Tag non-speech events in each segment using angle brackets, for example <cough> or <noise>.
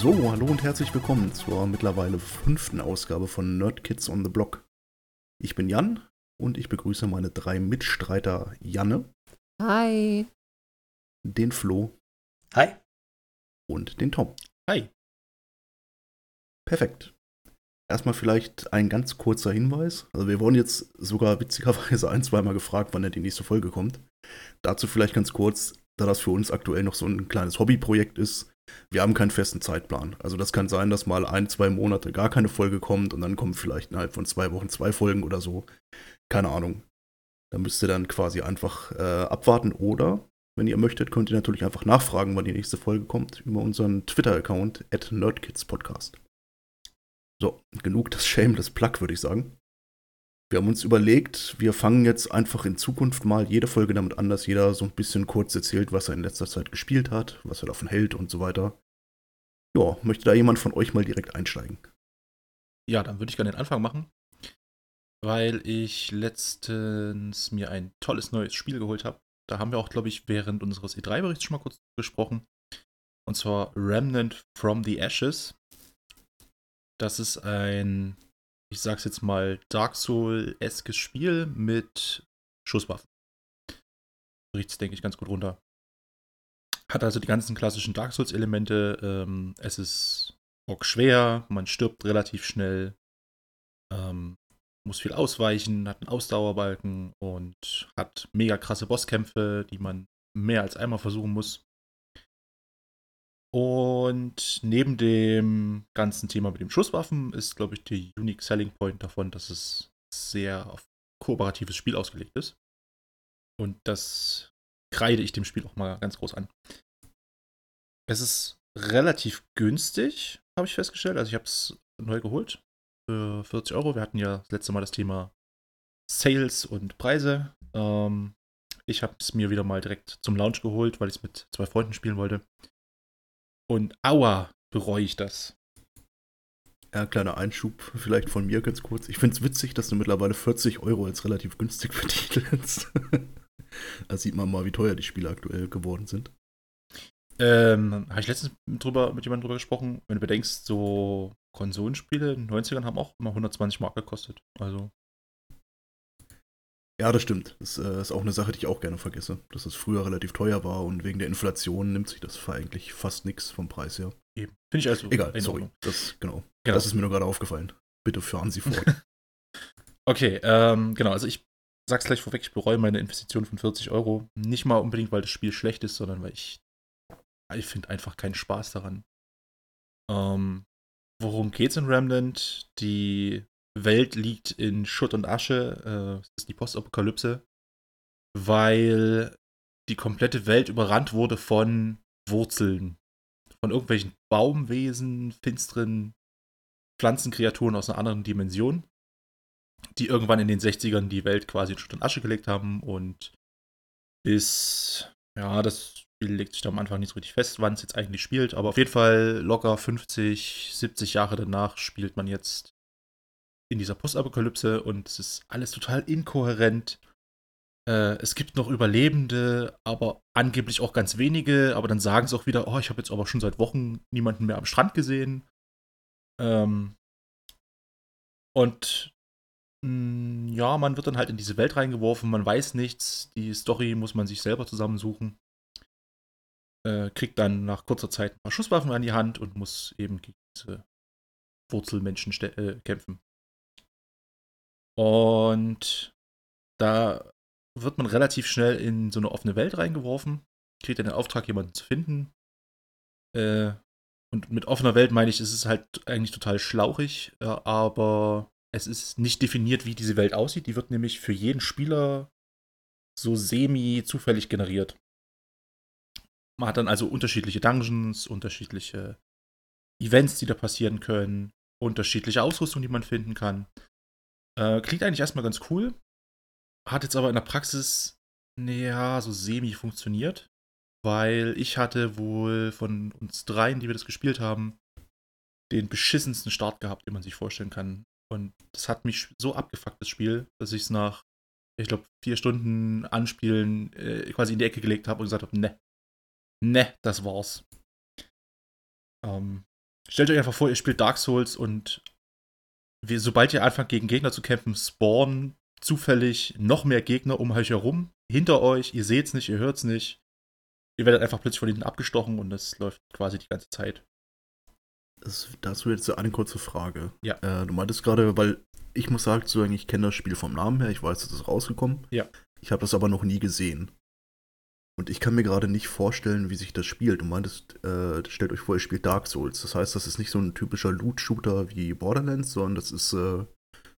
So, hallo und herzlich willkommen zur mittlerweile fünften Ausgabe von Nerd Kids on the Block. Ich bin Jan und ich begrüße meine drei Mitstreiter Janne. Hi. Den Flo. Hi. Und den Tom. Hi. Perfekt. Erstmal vielleicht ein ganz kurzer Hinweis. Also wir wurden jetzt sogar witzigerweise ein, zweimal gefragt, wann denn die nächste Folge kommt. Dazu vielleicht ganz kurz, da das für uns aktuell noch so ein kleines Hobbyprojekt ist. Wir haben keinen festen Zeitplan. Also das kann sein, dass mal ein, zwei Monate gar keine Folge kommt und dann kommen vielleicht innerhalb von zwei Wochen zwei Folgen oder so. Keine Ahnung. Da müsst ihr dann quasi einfach äh, abwarten oder, wenn ihr möchtet, könnt ihr natürlich einfach nachfragen, wann die nächste Folge kommt über unseren Twitter-Account at nerdkidspodcast. So, genug das Shameless Plug, würde ich sagen. Wir haben uns überlegt, wir fangen jetzt einfach in Zukunft mal jede Folge damit an, dass jeder so ein bisschen kurz erzählt, was er in letzter Zeit gespielt hat, was er davon hält und so weiter. Ja, möchte da jemand von euch mal direkt einsteigen? Ja, dann würde ich gerne den Anfang machen, weil ich letztens mir ein tolles neues Spiel geholt habe. Da haben wir auch, glaube ich, während unseres E3-Berichts schon mal kurz gesprochen. Und zwar Remnant from the Ashes. Das ist ein, ich sag's jetzt mal, Dark Soul-eskes Spiel mit Schusswaffen. Riecht's, denke ich, ganz gut runter. Hat also die ganzen klassischen Dark Souls-Elemente. Ähm, es ist auch schwer, man stirbt relativ schnell, ähm, muss viel ausweichen, hat einen Ausdauerbalken und hat mega krasse Bosskämpfe, die man mehr als einmal versuchen muss. Und neben dem ganzen Thema mit den Schusswaffen ist, glaube ich, der Unique Selling Point davon, dass es sehr auf kooperatives Spiel ausgelegt ist. Und das kreide ich dem Spiel auch mal ganz groß an. Es ist relativ günstig, habe ich festgestellt. Also ich habe es neu geholt für 40 Euro. Wir hatten ja das letzte Mal das Thema Sales und Preise. Ähm, ich habe es mir wieder mal direkt zum Launch geholt, weil ich es mit zwei Freunden spielen wollte. Und aua, bereue ich das. Ja, kleiner Einschub vielleicht von mir ganz kurz. Ich finde es witzig, dass du mittlerweile 40 Euro als relativ günstig <laughs> betitelst. da sieht man mal, wie teuer die Spiele aktuell geworden sind. Ähm, habe ich letztens drüber, mit jemandem drüber gesprochen, wenn du bedenkst, so Konsolenspiele in den 90ern haben auch immer 120 Mark gekostet. Also. Ja, das stimmt. Das äh, ist auch eine Sache, die ich auch gerne vergesse. Dass es früher relativ teuer war und wegen der Inflation nimmt sich das eigentlich fast nichts vom Preis her. Eben. Finde ich also. Egal, sorry. Das, genau. genau. Das ist mir nur gerade aufgefallen. Bitte fahren Sie fort. <laughs> okay, ähm, genau. Also ich sag's gleich vorweg, ich bereue meine Investition von 40 Euro. Nicht mal unbedingt, weil das Spiel schlecht ist, sondern weil ich. Ich finde einfach keinen Spaß daran. Ähm, worum geht's in Remnant? Die Welt liegt in Schutt und Asche. Äh, das ist die Postapokalypse. Weil die komplette Welt überrannt wurde von Wurzeln. Von irgendwelchen Baumwesen, finsteren Pflanzenkreaturen aus einer anderen Dimension. Die irgendwann in den 60ern die Welt quasi in Schutt und Asche gelegt haben und bis, ja, das Spiel legt sich da am Anfang nicht so richtig fest, wann es jetzt eigentlich spielt, aber auf jeden Fall locker 50, 70 Jahre danach spielt man jetzt in dieser Postapokalypse und es ist alles total inkohärent. Äh, es gibt noch Überlebende, aber angeblich auch ganz wenige, aber dann sagen sie auch wieder, oh, ich habe jetzt aber schon seit Wochen niemanden mehr am Strand gesehen. Ähm, und mh, mm, ja, man wird dann halt in diese Welt reingeworfen, man weiß nichts, die Story muss man sich selber zusammensuchen. Äh, kriegt dann nach kurzer Zeit ein paar Schusswaffen an die Hand und muss eben gegen diese Wurzelmenschen äh, kämpfen. Und da wird man relativ schnell in so eine offene Welt reingeworfen, kriegt dann den Auftrag, jemanden zu finden. Äh, und mit offener Welt meine ich, es ist halt eigentlich total schlauchig, äh, aber es ist nicht definiert, wie diese Welt aussieht. Die wird nämlich für jeden Spieler so semi-zufällig generiert. Man hat dann also unterschiedliche Dungeons, unterschiedliche Events, die da passieren können, unterschiedliche Ausrüstung, die man finden kann. Äh, klingt eigentlich erstmal ganz cool. Hat jetzt aber in der Praxis, naja, so semi funktioniert. Weil ich hatte wohl von uns dreien, die wir das gespielt haben, den beschissensten Start gehabt, den man sich vorstellen kann. Und das hat mich so abgefuckt, das Spiel, dass ich es nach, ich glaube, vier Stunden Anspielen äh, quasi in die Ecke gelegt habe und gesagt habe, ne, ne, das war's. Ähm, stellt euch einfach vor, ihr spielt Dark Souls und wie, sobald ihr anfangt, gegen Gegner zu kämpfen, spawnen zufällig noch mehr Gegner um euch herum, hinter euch, ihr seht's nicht, ihr hört's nicht. Ihr werdet einfach plötzlich von hinten abgestochen und das läuft quasi die ganze Zeit. Das, dazu jetzt eine kurze Frage. Ja. Äh, du meintest gerade, weil ich muss sagen, ich kenne das Spiel vom Namen her, ich weiß, es ist rausgekommen. Ja. Ich habe das aber noch nie gesehen. Und ich kann mir gerade nicht vorstellen, wie sich das spielt. Du meintest, äh, stellt euch vor, ihr spielt Dark Souls. Das heißt, das ist nicht so ein typischer Loot-Shooter wie Borderlands, sondern das ist äh,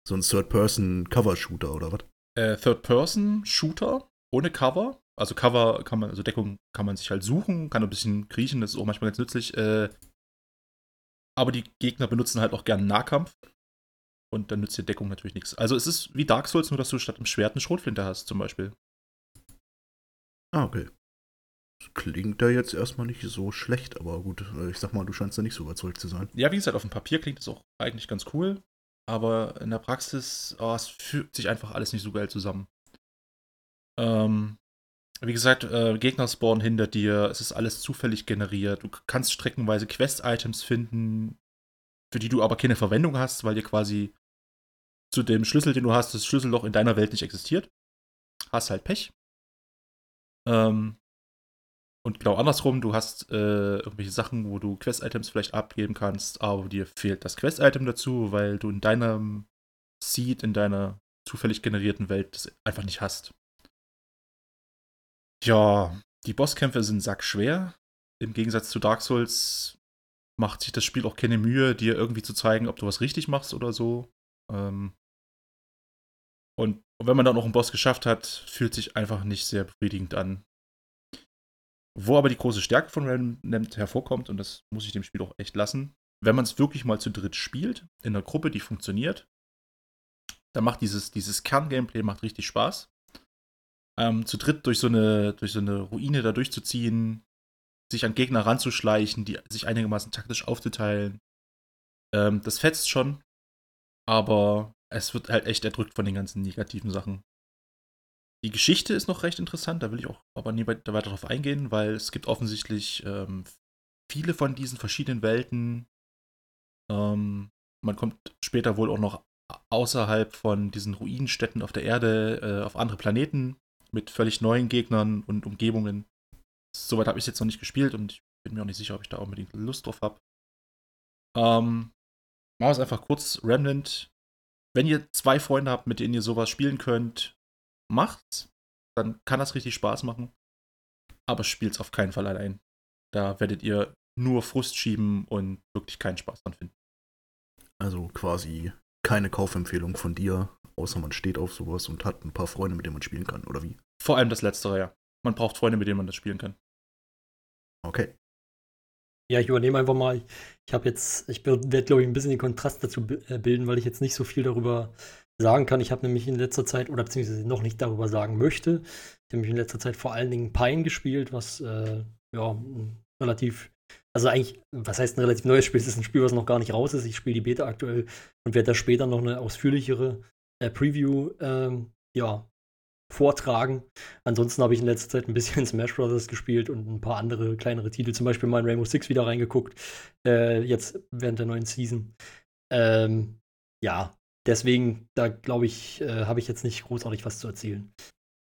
so ein Third-Person-Cover-Shooter oder was? Äh, Third-Person-Shooter ohne Cover. Also Cover kann man, also Deckung kann man sich halt suchen, kann ein bisschen kriechen, das ist auch manchmal ganz nützlich. Äh, aber die Gegner benutzen halt auch gerne Nahkampf. Und dann nützt die Deckung natürlich nichts. Also es ist wie Dark Souls, nur dass du statt einem Schwert eine Schrotflinte hast, zum Beispiel. Ah, okay. Das klingt ja jetzt erstmal nicht so schlecht, aber gut, äh, ich sag mal, du scheinst da nicht so überzeugt zu sein. Ja, wie gesagt, auf dem Papier klingt es auch eigentlich ganz cool. Aber in der Praxis, oh, es fügt sich einfach alles nicht so geil zusammen. Ähm, wie gesagt, äh, Gegner spawnen hinter dir, es ist alles zufällig generiert. Du kannst streckenweise Quest-Items finden, für die du aber keine Verwendung hast, weil dir quasi zu dem Schlüssel, den du hast, das Schlüsselloch in deiner Welt nicht existiert. Hast halt Pech. Ähm, und genau andersrum, du hast äh, irgendwelche Sachen, wo du Quest-Items vielleicht abgeben kannst, aber dir fehlt das Quest-Item dazu, weil du in deinem Seed, in deiner zufällig generierten Welt das einfach nicht hast. Ja, die Bosskämpfe sind sackschwer. Im Gegensatz zu Dark Souls macht sich das Spiel auch keine Mühe, dir irgendwie zu zeigen, ob du was richtig machst oder so. Ähm und wenn man dann noch einen Boss geschafft hat, fühlt sich einfach nicht sehr befriedigend an. Wo aber die große Stärke von Remnant hervorkommt, und das muss ich dem Spiel auch echt lassen, wenn man es wirklich mal zu dritt spielt, in einer Gruppe, die funktioniert, dann macht dieses, dieses Kern-Gameplay macht richtig Spaß ähm, zu dritt durch so, eine, durch so eine Ruine da durchzuziehen, sich an Gegner ranzuschleichen, die sich einigermaßen taktisch aufzuteilen. Ähm, das fetzt schon, aber es wird halt echt erdrückt von den ganzen negativen Sachen. Die Geschichte ist noch recht interessant, da will ich auch aber nie weiter darauf eingehen, weil es gibt offensichtlich ähm, viele von diesen verschiedenen Welten. Ähm, man kommt später wohl auch noch außerhalb von diesen Ruinenstädten auf der Erde äh, auf andere Planeten mit völlig neuen Gegnern und Umgebungen. Soweit habe ich es jetzt noch nicht gespielt und ich bin mir auch nicht sicher, ob ich da unbedingt Lust drauf habe. Ähm, machen wir es einfach kurz. Remnant, wenn ihr zwei Freunde habt, mit denen ihr sowas spielen könnt, macht's. Dann kann das richtig Spaß machen. Aber spielt's auf keinen Fall allein. Da werdet ihr nur Frust schieben und wirklich keinen Spaß dran finden. Also quasi keine Kaufempfehlung von dir, außer man steht auf sowas und hat ein paar Freunde, mit denen man spielen kann, oder wie? Vor allem das Letztere, ja. Man braucht Freunde, mit denen man das spielen kann. Okay. Ja, ich übernehme einfach mal. Ich habe jetzt, ich werde, glaube ich, ein bisschen den Kontrast dazu äh, bilden, weil ich jetzt nicht so viel darüber sagen kann. Ich habe nämlich in letzter Zeit, oder beziehungsweise noch nicht darüber sagen möchte, ich habe nämlich in letzter Zeit vor allen Dingen Pine gespielt, was äh, ja relativ also eigentlich, was heißt ein relativ neues Spiel? Es ist ein Spiel, was noch gar nicht raus ist. Ich spiele die Beta aktuell und werde da später noch eine ausführlichere äh, Preview ähm, ja, vortragen. Ansonsten habe ich in letzter Zeit ein bisschen <laughs> Smash Bros. gespielt und ein paar andere kleinere Titel, zum Beispiel mal in Rainbow Six wieder reingeguckt, äh, jetzt während der neuen Season. Ähm, ja, deswegen, da glaube ich, äh, habe ich jetzt nicht großartig was zu erzählen.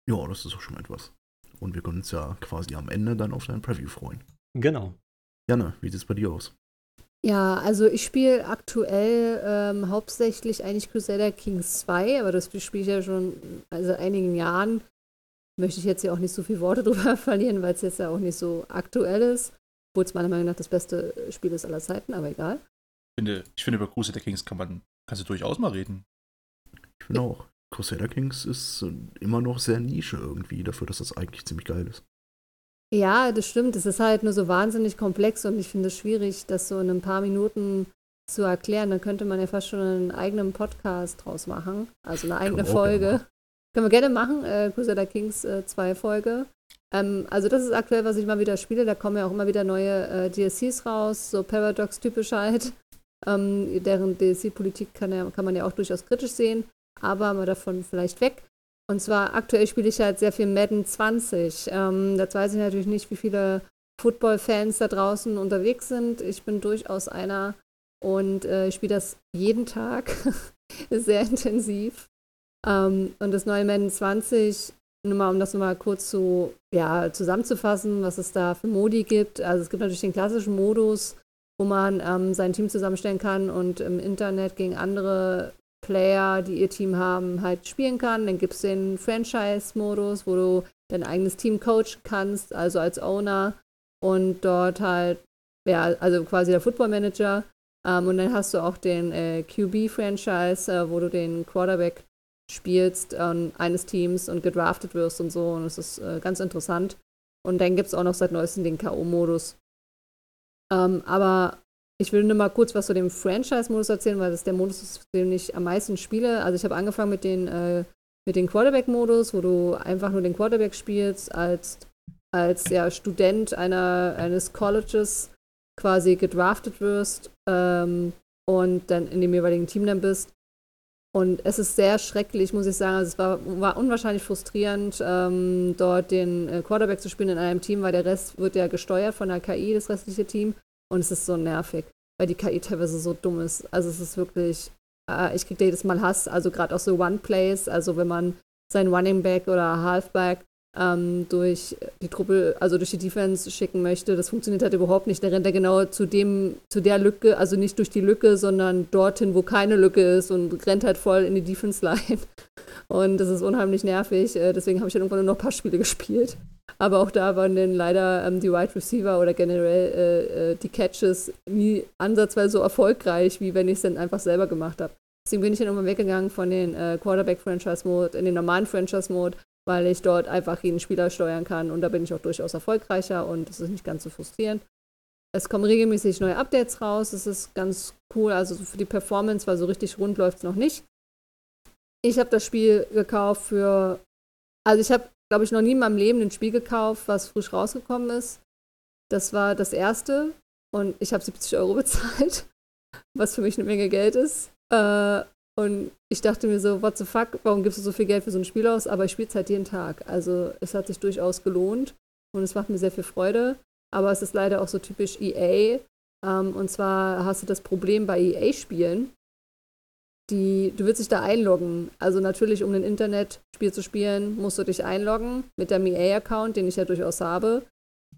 Ja, das ist auch schon etwas. Und wir können uns ja quasi am Ende dann auf dein Preview freuen. Genau. Janne, wie sieht es bei dir aus? Ja, also ich spiele aktuell ähm, hauptsächlich eigentlich Crusader Kings 2, aber das spiele ich ja schon also einigen Jahren. Möchte ich jetzt hier auch nicht so viele Worte <laughs> drüber verlieren, weil es jetzt ja auch nicht so aktuell ist. Obwohl es meiner Meinung nach das beste Spiel ist aller Zeiten, aber egal. Ich finde, ich finde über Crusader Kings kann man, kannst du durchaus mal reden. Ich finde auch, Crusader Kings ist immer noch sehr Nische irgendwie, dafür, dass das eigentlich ziemlich geil ist. Ja, das stimmt. Es ist halt nur so wahnsinnig komplex und ich finde es schwierig, das so in ein paar Minuten zu erklären. Dann könnte man ja fast schon einen eigenen Podcast draus machen. Also eine eigene Folge. Können wir gerne machen. Äh, Crusader Kings 2 äh, Folge. Ähm, also das ist aktuell, was ich mal wieder spiele. Da kommen ja auch immer wieder neue äh, DLCs raus, so Paradox-typisch halt. <laughs> Ähm, deren DLC-Politik kann, ja, kann man ja auch durchaus kritisch sehen. Aber mal davon vielleicht weg. Und zwar aktuell spiele ich halt sehr viel Madden 20. Ähm, das weiß ich natürlich nicht, wie viele Football-Fans da draußen unterwegs sind. Ich bin durchaus einer und äh, ich spiele das jeden Tag, <laughs> sehr intensiv. Ähm, und das neue Madden 20, nur mal, um das nochmal kurz zu, ja, zusammenzufassen, was es da für Modi gibt. Also es gibt natürlich den klassischen Modus, wo man ähm, sein Team zusammenstellen kann und im Internet gegen andere Player, die ihr Team haben, halt spielen kann. Dann gibt es den Franchise-Modus, wo du dein eigenes Team coachen kannst, also als Owner und dort halt, ja, also quasi der Football Manager. Ähm, und dann hast du auch den äh, QB-Franchise, äh, wo du den Quarterback spielst äh, eines Teams und gedraftet wirst und so. Und es ist äh, ganz interessant. Und dann gibt es auch noch seit neuestem den K.O.-Modus. Ähm, aber ich will nur mal kurz was zu dem Franchise-Modus erzählen, weil das ist der Modus, den ich am meisten spiele. Also ich habe angefangen mit den, äh, mit den Quarterback-Modus, wo du einfach nur den Quarterback spielst, als, als ja, Student einer, eines Colleges quasi gedraftet wirst ähm, und dann in dem jeweiligen Team dann bist. Und es ist sehr schrecklich, muss ich sagen. Also es war, war unwahrscheinlich frustrierend, ähm, dort den äh, Quarterback zu spielen in einem Team, weil der Rest wird ja gesteuert von der KI, das restliche Team. Und es ist so nervig, weil die KI teilweise so dumm ist. Also es ist wirklich, äh, ich kriege jedes Mal Hass, also gerade auch so One-Plays, also wenn man sein Running Back oder Halfback ähm, durch die Truppe, also durch die Defense schicken möchte. Das funktioniert halt überhaupt nicht. Da rennt er genau zu dem, zu der Lücke, also nicht durch die Lücke, sondern dorthin, wo keine Lücke ist und rennt halt voll in die Defense-Line. Und das ist unheimlich nervig. Äh, deswegen habe ich dann irgendwann nur noch ein paar Spiele gespielt. Aber auch da waren dann leider ähm, die Wide Receiver oder generell äh, äh, die Catches nie ansatzweise so erfolgreich, wie wenn ich es dann einfach selber gemacht habe. Deswegen bin ich dann irgendwann weggegangen von den äh, Quarterback-Franchise-Mode in den normalen Franchise-Mode, weil ich dort einfach jeden Spieler steuern kann und da bin ich auch durchaus erfolgreicher und es ist nicht ganz so frustrierend. Es kommen regelmäßig neue Updates raus, es ist ganz cool, also für die Performance, weil so richtig rund läuft es noch nicht. Ich habe das Spiel gekauft für, also ich habe, glaube ich, noch nie in meinem Leben ein Spiel gekauft, was frisch rausgekommen ist. Das war das erste und ich habe 70 Euro bezahlt, <laughs> was für mich eine Menge Geld ist. Äh, und ich dachte mir so, what the fuck, warum gibst du so viel Geld für so ein Spiel aus? Aber ich spiele es halt jeden Tag. Also es hat sich durchaus gelohnt und es macht mir sehr viel Freude. Aber es ist leider auch so typisch EA. Ähm, und zwar hast du das Problem bei EA-Spielen, die, du willst dich da einloggen. Also natürlich, um ein Internetspiel zu spielen, musst du dich einloggen mit deinem EA-Account, den ich ja durchaus habe.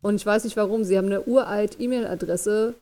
Und ich weiß nicht warum. Sie haben eine uralt E-Mail-Adresse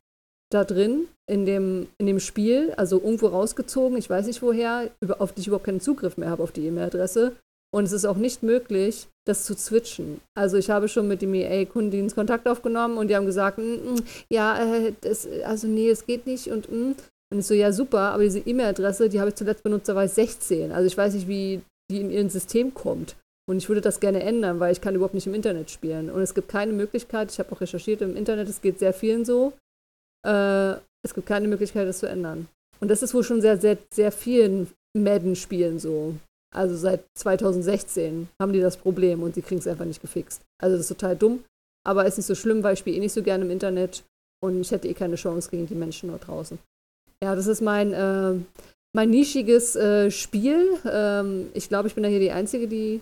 da drin in dem, in dem Spiel, also irgendwo rausgezogen, ich weiß nicht woher, über, auf die ich überhaupt keinen Zugriff mehr habe auf die E-Mail-Adresse. Und es ist auch nicht möglich, das zu switchen. Also ich habe schon mit dem EA-Kundendienst Kontakt aufgenommen und die haben gesagt, mm, mm, ja, äh, das, also nee, es geht nicht und mm. und ich so, ja super, aber diese E-Mail-Adresse, die habe ich zuletzt benutzt, da war ich 16. Also ich weiß nicht, wie die in ihr System kommt. Und ich würde das gerne ändern, weil ich kann überhaupt nicht im Internet spielen. Und es gibt keine Möglichkeit, ich habe auch recherchiert im Internet, es geht sehr vielen so, äh, es gibt keine Möglichkeit, das zu ändern. Und das ist wohl schon sehr, sehr, sehr vielen Madden-Spielen so. Also seit 2016 haben die das Problem und sie kriegen es einfach nicht gefixt. Also das ist total dumm, aber ist nicht so schlimm, weil ich spiele eh nicht so gerne im Internet und ich hätte eh keine Chance gegen die Menschen dort draußen. Ja, das ist mein, äh, mein nischiges äh, Spiel. Ähm, ich glaube, ich bin da hier die Einzige, die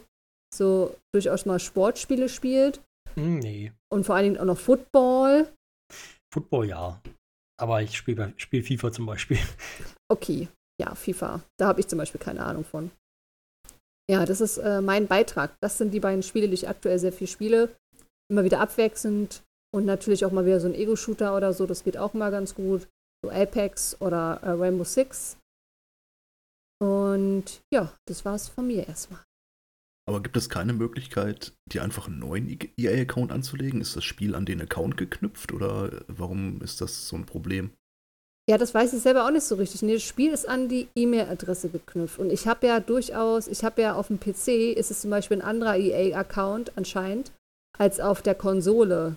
so durchaus mal Sportspiele spielt. Hm, nee. Und vor allen Dingen auch noch Football. Football ja. Aber ich spiele spiel FIFA zum Beispiel. <laughs> Okay, ja, FIFA. Da habe ich zum Beispiel keine Ahnung von. Ja, das ist äh, mein Beitrag. Das sind die beiden Spiele, die ich aktuell sehr viel spiele. Immer wieder abwechselnd und natürlich auch mal wieder so ein Ego-Shooter oder so. Das geht auch mal ganz gut. So Apex oder äh, Rainbow Six. Und ja, das war's von mir erstmal. Aber gibt es keine Möglichkeit, dir einfach einen neuen EA-Account anzulegen? Ist das Spiel an den Account geknüpft oder warum ist das so ein Problem? Ja, das weiß ich selber auch nicht so richtig. Nee, das Spiel ist an die E-Mail-Adresse geknüpft. Und ich habe ja durchaus, ich habe ja auf dem PC, ist es zum Beispiel ein anderer EA-Account anscheinend, als auf der Konsole.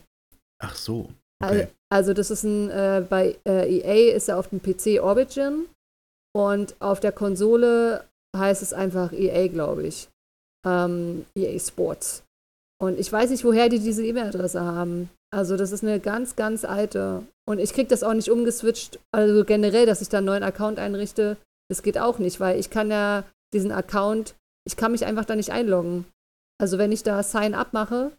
Ach so. Okay. Also, das ist ein, äh, bei äh, EA ist ja auf dem PC Origin und auf der Konsole heißt es einfach EA, glaube ich ähm, EA Sports. Und ich weiß nicht, woher die diese E-Mail-Adresse haben. Also das ist eine ganz, ganz alte. Und ich kriege das auch nicht umgeswitcht. Also generell, dass ich da einen neuen Account einrichte, das geht auch nicht, weil ich kann ja diesen Account, ich kann mich einfach da nicht einloggen. Also wenn ich da Sign Up mache,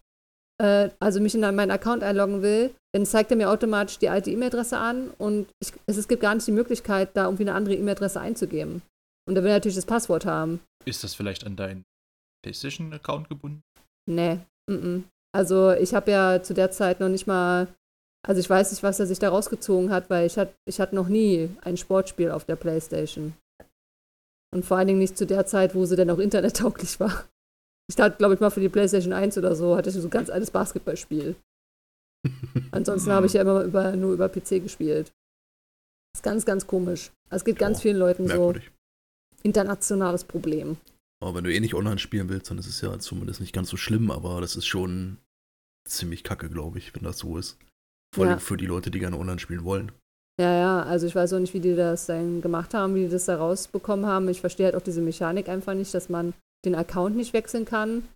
äh, also mich in meinen Account einloggen will, dann zeigt er mir automatisch die alte E-Mail-Adresse an und ich, es, es gibt gar nicht die Möglichkeit, da irgendwie eine andere E-Mail-Adresse einzugeben. Und da will er natürlich das Passwort haben. Ist das vielleicht an deinen PlayStation-Account gebunden? Nee, mm -mm. Also ich habe ja zu der Zeit noch nicht mal, also ich weiß nicht, was er sich da rausgezogen hat, weil ich hatte ich hatte noch nie ein Sportspiel auf der Playstation. Und vor allen Dingen nicht zu der Zeit, wo sie dann auch internettauglich war. Ich hatte, glaube ich, mal für die Playstation 1 oder so, hatte ich so ein ganz altes Basketballspiel. <laughs> Ansonsten habe ich ja immer über, nur über PC gespielt. Das ist ganz, ganz komisch. Es geht ganz Ja, vielen Leuten Merkwürdig. so. Internationales Problem. Aber wenn du eh nicht online spielen willst, dann ist es ja zumindest nicht ganz so schlimm, aber das ist schon ziemlich kacke, glaube ich, wenn das so ist. Vor allem Ja. für die Leute, die gerne online spielen wollen. Ja, ja, also ich weiß auch nicht, wie die das dann gemacht haben, wie die das da rausbekommen haben. Ich verstehe halt auch diese Mechanik einfach nicht, dass man den Account nicht wechseln kann.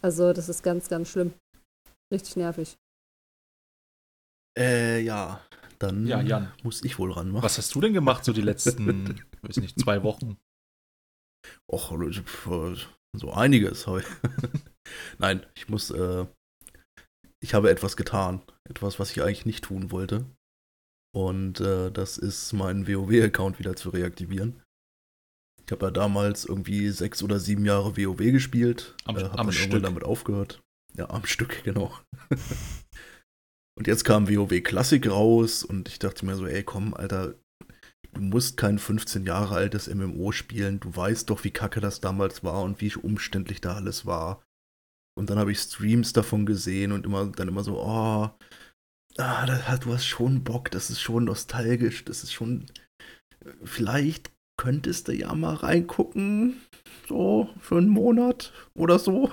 Also das ist ganz, ganz schlimm. Richtig nervig. Äh, ja. Dann Ja, Jan. muss ich wohl ranmachen. Was hast du denn gemacht so die letzten, <laughs> weiß nicht, zwei Wochen? Och, so einiges. <laughs> Nein, ich muss, äh, ich habe etwas getan. Etwas, was ich eigentlich nicht tun wollte. Und äh, das ist meinen WoW-Account wieder zu reaktivieren. Ich habe ja damals irgendwie sechs oder sieben Jahre WoW gespielt. Am- äh, am dann Stück. irgendwann damit aufgehört. Ja, am Stück, <laughs> genau. und jetzt kam WoW Classic raus und ich dachte mir so, ey, komm, Alter, du musst kein 15 Jahre altes MMO spielen. Du weißt doch, wie kacke das damals war und wie umständlich da alles war. Und dann habe ich Streams davon gesehen und immer dann immer so, oh, ah, da, du hast schon Bock, das ist schon nostalgisch, das ist schon. Vielleicht könntest du ja mal reingucken, so für einen Monat oder so.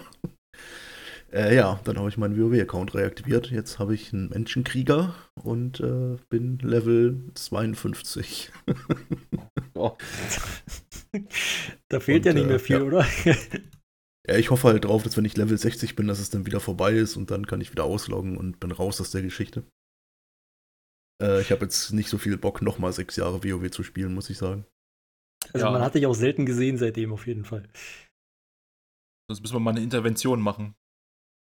Äh, ja, dann habe ich meinen WoW-Account reaktiviert. Jetzt habe ich einen Menschenkrieger und äh, bin Level 52. <laughs> <laughs> da fehlt Und, ja nicht äh, mehr viel, ja. oder? Ja, ich hoffe halt drauf, dass wenn ich Level 60 bin, dass es dann wieder vorbei ist und dann kann ich wieder ausloggen und bin raus aus der Geschichte. Äh, ich habe jetzt nicht so viel Bock, nochmal sechs Jahre WoW zu spielen, muss ich sagen. Also Ja. man hat dich auch selten gesehen seitdem auf jeden Fall. Sonst müssen wir mal eine Intervention machen.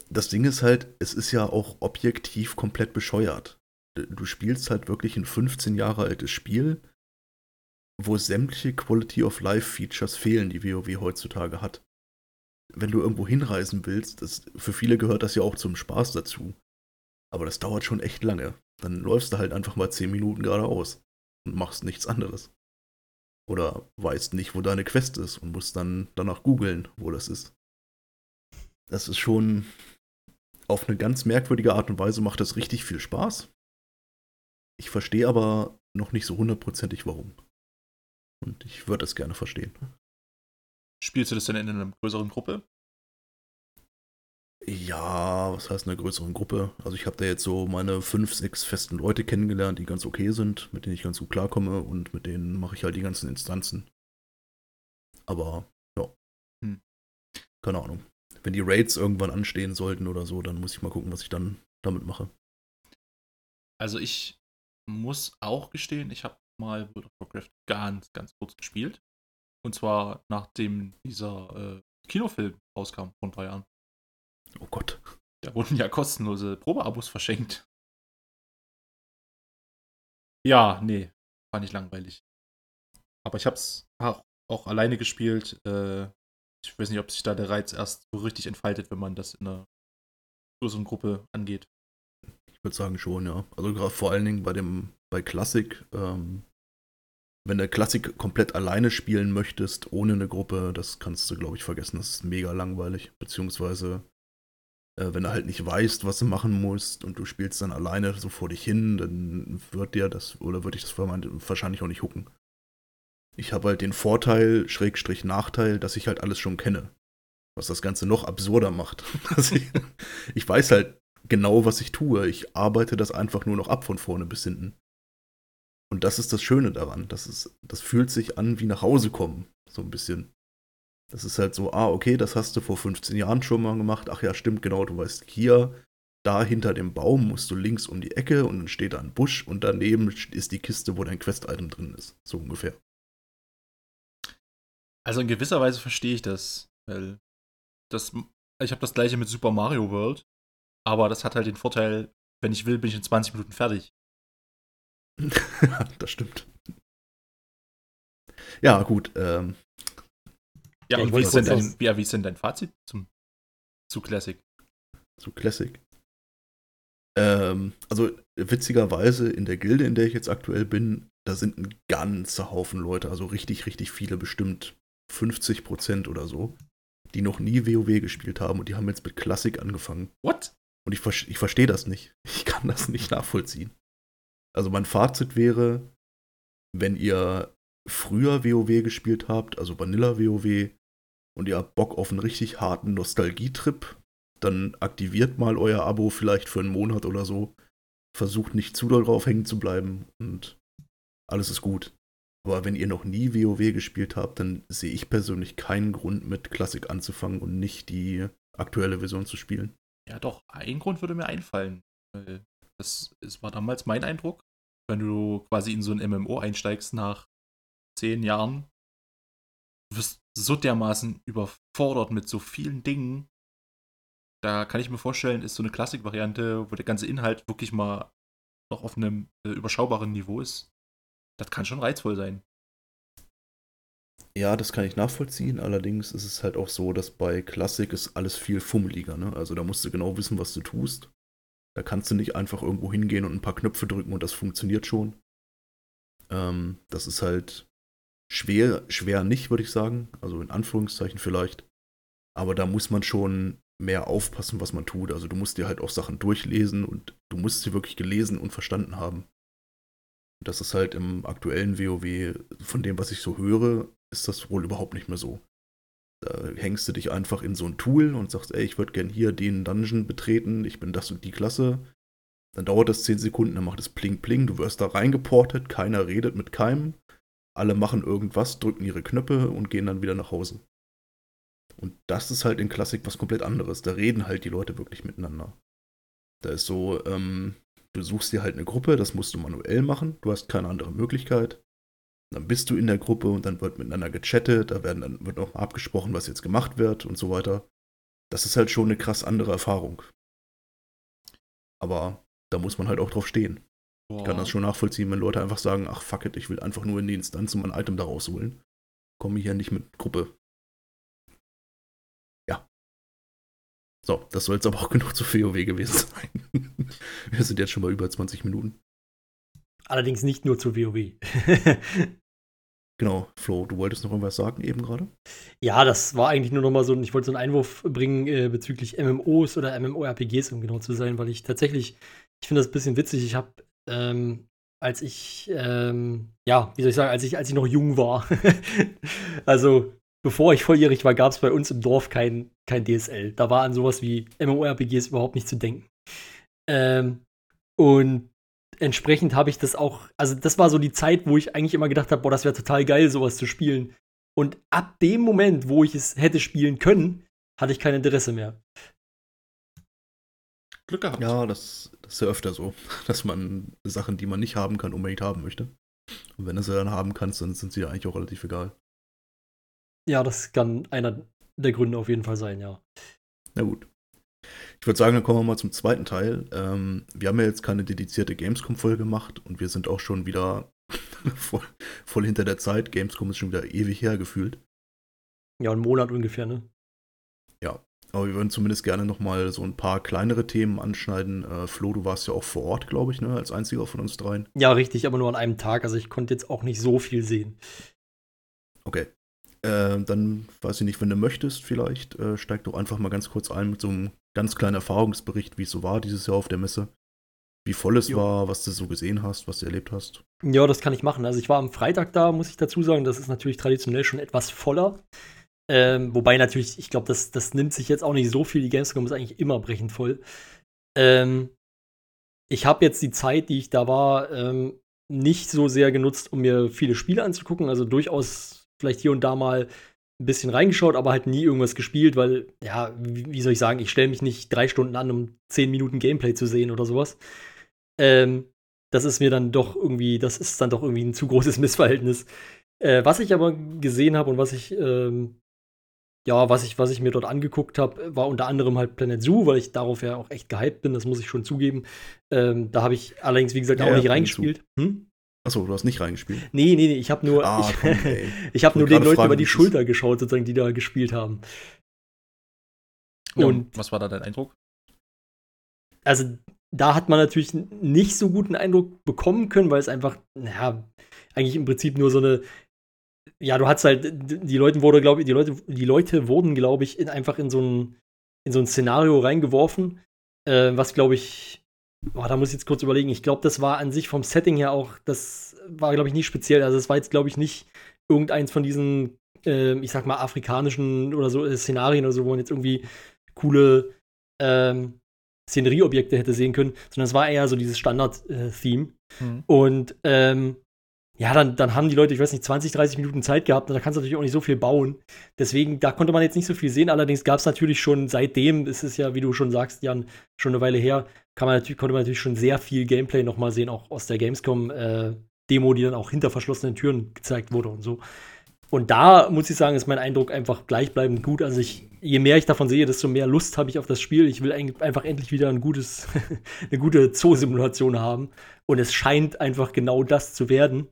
Das Ding ist halt, es ist ja auch objektiv komplett bescheuert. Du spielst halt wirklich ein 15 Jahre altes Spiel, wo sämtliche Quality of Life Features fehlen, die WoW heutzutage hat. Wenn du irgendwo hinreisen willst, das, für viele gehört das ja auch zum Spaß dazu. Aber das dauert schon echt lange. Dann läufst du halt einfach mal 10 Minuten geradeaus und machst nichts anderes. Oder weißt nicht, wo deine Quest ist und musst dann danach googeln, wo das ist. Das ist schon auf eine ganz merkwürdige Art und Weise macht das richtig viel Spaß. Ich verstehe aber noch nicht so hundertprozentig warum. Und ich würde es gerne verstehen. Spielst du das denn in einer größeren Gruppe? Ja, was heißt in einer größeren Gruppe? Also ich habe da jetzt so meine fünf, sechs festen Leute kennengelernt, die ganz okay sind, mit denen ich ganz gut klarkomme und mit denen mache ich halt die ganzen Instanzen. Aber ja. Hm. Keine Ahnung. Wenn die Raids irgendwann anstehen sollten oder so, dann muss ich mal gucken, was ich dann damit mache. Also ich muss auch gestehen, ich habe mal World of Warcraft ganz, ganz kurz gespielt. Und zwar nachdem dieser äh, Kinofilm rauskam vor ein paar Jahren. Oh Gott. Da wurden ja kostenlose Probeabos verschenkt. Ja, nee, fand ich langweilig. Aber ich hab's auch, auch alleine gespielt. Äh, ich weiß nicht, ob sich da der Reiz erst so richtig entfaltet, wenn man das in einer größeren Gruppe angeht. Ich würde sagen schon, ja. Also gerade vor allen Dingen bei dem, bei Classic, ähm, wenn du Classic komplett alleine spielen möchtest, ohne eine Gruppe, das kannst du, glaube ich, vergessen. Das ist mega langweilig. Beziehungsweise, äh, wenn du halt nicht weißt, was du machen musst und du spielst dann alleine so vor dich hin, dann wird dir das, oder würde ich das wahrscheinlich auch nicht hucken. Ich habe halt den Vorteil, Schrägstrich Nachteil, dass ich halt alles schon kenne. Was das Ganze noch absurder macht. <laughs> Ich, ich weiß halt genau, was ich tue. Ich arbeite das einfach nur noch ab von vorne bis hinten. Und das ist das Schöne daran. Das, ist, das fühlt sich an wie nach Hause kommen. So ein bisschen. Das ist halt so, ah, okay, das hast du vor 15 Jahren schon mal gemacht. Ach ja, stimmt, genau. Du weißt, hier, da hinter dem Baum musst du links um die Ecke und dann steht da ein Busch und daneben ist die Kiste, wo dein Quest-Item drin ist. So ungefähr. Also in gewisser Weise verstehe ich das, weil das, ich habe das gleiche mit Super Mario World. aber das hat halt den Vorteil, wenn ich will, bin ich in 20 Minuten fertig. <laughs> das stimmt. Ja, gut. Ähm, ja, Ja, und wie ist, denn dein, wie, wie ist denn dein Fazit zum, zu Classic? so Classic. Ähm, also witzigerweise in der Gilde, in der ich jetzt aktuell bin, da sind ein ganzer Haufen Leute, also richtig, richtig viele, bestimmt 50 Prozent oder so, die noch nie WoW gespielt haben und die haben jetzt mit Classic angefangen. What? Und ich, ich verstehe das nicht. <laughs> Ich kann das nicht nachvollziehen. Also mein Fazit wäre, wenn ihr früher WoW gespielt habt, also Vanilla WoW, und ihr habt Bock auf einen richtig harten Nostalgietrip, dann aktiviert mal euer Abo vielleicht für einen Monat oder so. Versucht nicht zu doll drauf hängen zu bleiben und alles ist gut. Aber wenn ihr noch nie WoW gespielt habt, dann sehe ich persönlich keinen Grund mit Classic anzufangen und nicht die aktuelle Version zu spielen. Ja, doch, ein Grund würde mir einfallen. Das, das war damals mein Eindruck. Wenn du quasi in so ein MMO einsteigst nach zehn Jahren, du wirst so dermaßen überfordert mit so vielen Dingen. Da kann ich mir vorstellen, ist so eine Klassik-Variante, wo der ganze Inhalt wirklich mal noch auf einem äh, überschaubaren Niveau ist. Das kann schon reizvoll sein. Ja, das kann ich nachvollziehen. Allerdings ist es halt auch so, dass bei Klassik ist alles viel fummeliger. Ne? Also da musst du genau wissen, was du tust. Da kannst du nicht einfach irgendwo hingehen und ein paar Knöpfe drücken und das funktioniert schon. Ähm, das ist halt schwer, schwer nicht, würde ich sagen. Also in Anführungszeichen vielleicht. Aber da muss man schon mehr aufpassen, was man tut. Also du musst dir halt auch Sachen durchlesen und du musst sie wirklich gelesen und verstanden haben. Das ist halt im aktuellen WoW, von dem, was ich so höre, ist das wohl überhaupt nicht mehr so. Da hängst du dich einfach in so ein Tool und sagst, ey, ich würde gern hier den Dungeon betreten, ich bin das und die Klasse. Dann dauert das 10 Sekunden, dann macht es pling pling, du wirst da reingeportet, keiner redet mit keinem. Alle machen irgendwas, drücken ihre Knöpfe und gehen dann wieder nach Hause. Und das ist halt in Klassik was komplett anderes. Da reden halt die Leute wirklich miteinander. Da ist so, ähm, du suchst dir halt eine Gruppe, das musst du manuell machen, du hast keine andere Möglichkeit. Dann bist du in der Gruppe und dann wird miteinander gechattet, da werden dann wird auch abgesprochen, was jetzt gemacht wird und so weiter. Das ist halt schon eine krass andere Erfahrung. Aber da muss man halt auch drauf stehen. Ich kann das schon nachvollziehen, wenn Leute einfach sagen, ach fuck it, ich will einfach nur in die Instanz und mein Item da rausholen. Komme hier nicht mit Gruppe. So, das soll jetzt aber auch <laughs> genug zu WoW gewesen sein. <laughs> Wir sind jetzt schon mal über 20 Minuten. Allerdings nicht nur zu WoW. Genau, Flo, du wolltest noch irgendwas sagen eben gerade? <laughs> ja, das war eigentlich nur noch mal so, ein- ich wollte so einen Einwurf bringen äh, bezüglich MMOs oder MMORPGs, um genau zu sein, weil ich tatsächlich, ich finde das ein bisschen witzig. Ich habe, ähm, als ich, ähm, ja, wie soll ich sagen, als ich, als ich noch jung war, also bevor ich volljährig war, gab es bei uns im Dorf kein, kein DSL. Da war an sowas wie MMORPGs überhaupt nicht zu denken. Ähm, und entsprechend habe ich das auch, also das war so die Zeit, wo ich eigentlich immer gedacht habe, boah, das wäre total geil, sowas zu spielen. Und ab dem Moment, wo ich es hätte spielen können, hatte ich kein Interesse mehr. Glück gehabt. Ja, das, das ist ja öfter so, <laughs> dass man Sachen, die man nicht haben kann, unbedingt haben möchte. Und wenn du sie dann haben kannst, dann sind sie ja eigentlich auch relativ egal. Ja, das kann einer der Gründe auf jeden Fall sein, ja. Na gut. Ich würde sagen, dann kommen wir mal zum zweiten Teil. Ähm, wir haben ja jetzt keine dedizierte Gamescom-Folge gemacht und wir sind auch schon wieder <laughs> voll, voll hinter der Zeit. Gamescom ist schon wieder ewig her gefühlt. Ja, einen Monat ungefähr, ne? Aber wir würden zumindest gerne nochmal so ein paar kleinere Themen anschneiden. Äh, Flo, du warst ja auch vor Ort, glaube ich, ne? als einziger von uns dreien. Ja, richtig, aber nur an einem Tag. Also ich konnte jetzt auch nicht so viel sehen. Okay. Äh, dann weiß ich nicht, wenn du möchtest, vielleicht äh, steig doch einfach mal ganz kurz ein mit so einem ganz kleinen Erfahrungsbericht, wie es so war dieses Jahr auf der Messe. Wie voll es Jo. war, was du so gesehen hast, was du erlebt hast. Ja, das kann ich machen. Also ich war am Freitag da, muss ich dazu sagen. Das ist natürlich traditionell schon etwas voller. Ähm, wobei natürlich, ich glaube, das, das nimmt sich jetzt auch nicht so viel. Die Gamescom ist eigentlich immer brechend voll. Ähm, ich habe jetzt die Zeit, die ich da war, ähm, nicht so sehr genutzt, um mir viele Spiele anzugucken. Also durchaus vielleicht hier und da mal ein bisschen reingeschaut, aber halt nie irgendwas gespielt, weil, ja, wie, wie soll ich sagen, ich stelle mich nicht drei Stunden an, um zehn Minuten Gameplay zu sehen oder sowas. Ähm, das ist mir dann doch irgendwie, das ist dann doch irgendwie ein zu großes <laughs> Missverhältnis. Äh, was ich aber gesehen habe und was ich ähm, ja, was ich, was ich mir dort angeguckt habe, war unter anderem halt Planet Zoo, weil ich darauf ja auch echt gehypt bin, das muss ich schon zugeben. Ähm, da habe ich allerdings, wie gesagt, Ja, auch nicht reingespielt. Hm? Achso, du hast nicht reingespielt. Nee, nee, nee, ich habe nur, Ah, <laughs> ich, komm, ich habe Ich nur den Leuten fragen, über die Schulter geschaut, sozusagen, die da gespielt haben. Ja, Und- was war da dein Eindruck? also da hat man natürlich nicht so guten Eindruck bekommen können, weil es einfach, naja, eigentlich im Prinzip nur so eine, ja, du hast halt, die Leute wurde, glaube ich, die Leute, die Leute wurden, glaube ich, in, einfach in so ein, in so ein Szenario reingeworfen, äh, was, glaube ich, boah, da muss ich jetzt kurz überlegen, ich glaube, das war an sich vom Setting her auch, das war, glaube ich, nicht speziell, also es war jetzt, glaube ich, nicht irgendeins von diesen, äh, ich sag mal, afrikanischen oder so äh, Szenarien oder so, wo man jetzt irgendwie coole, ähm, Szenerieobjekte hätte sehen können, sondern es war eher so dieses Standard-Theme. Mhm. Und ähm, ja, dann, dann haben die Leute, ich weiß nicht, 20, 30 Minuten Zeit gehabt und da kannst du natürlich auch nicht so viel bauen. Deswegen, da konnte man jetzt nicht so viel sehen. Allerdings gab es natürlich schon seitdem, es ist ja, wie du schon sagst, Jan, schon eine Weile her, kann man natürlich, konnte man natürlich schon sehr viel Gameplay nochmal sehen, auch aus der Gamescom-Demo, die dann auch hinter verschlossenen Türen gezeigt wurde und so. Und da muss ich sagen, ist mein Eindruck einfach gleichbleibend gut. Also ich, je mehr ich davon sehe, desto mehr Lust habe ich auf das Spiel. Ich will einfach endlich wieder ein gutes, <laughs> eine gute Zoo-Simulation haben. Und es scheint einfach genau das zu werden.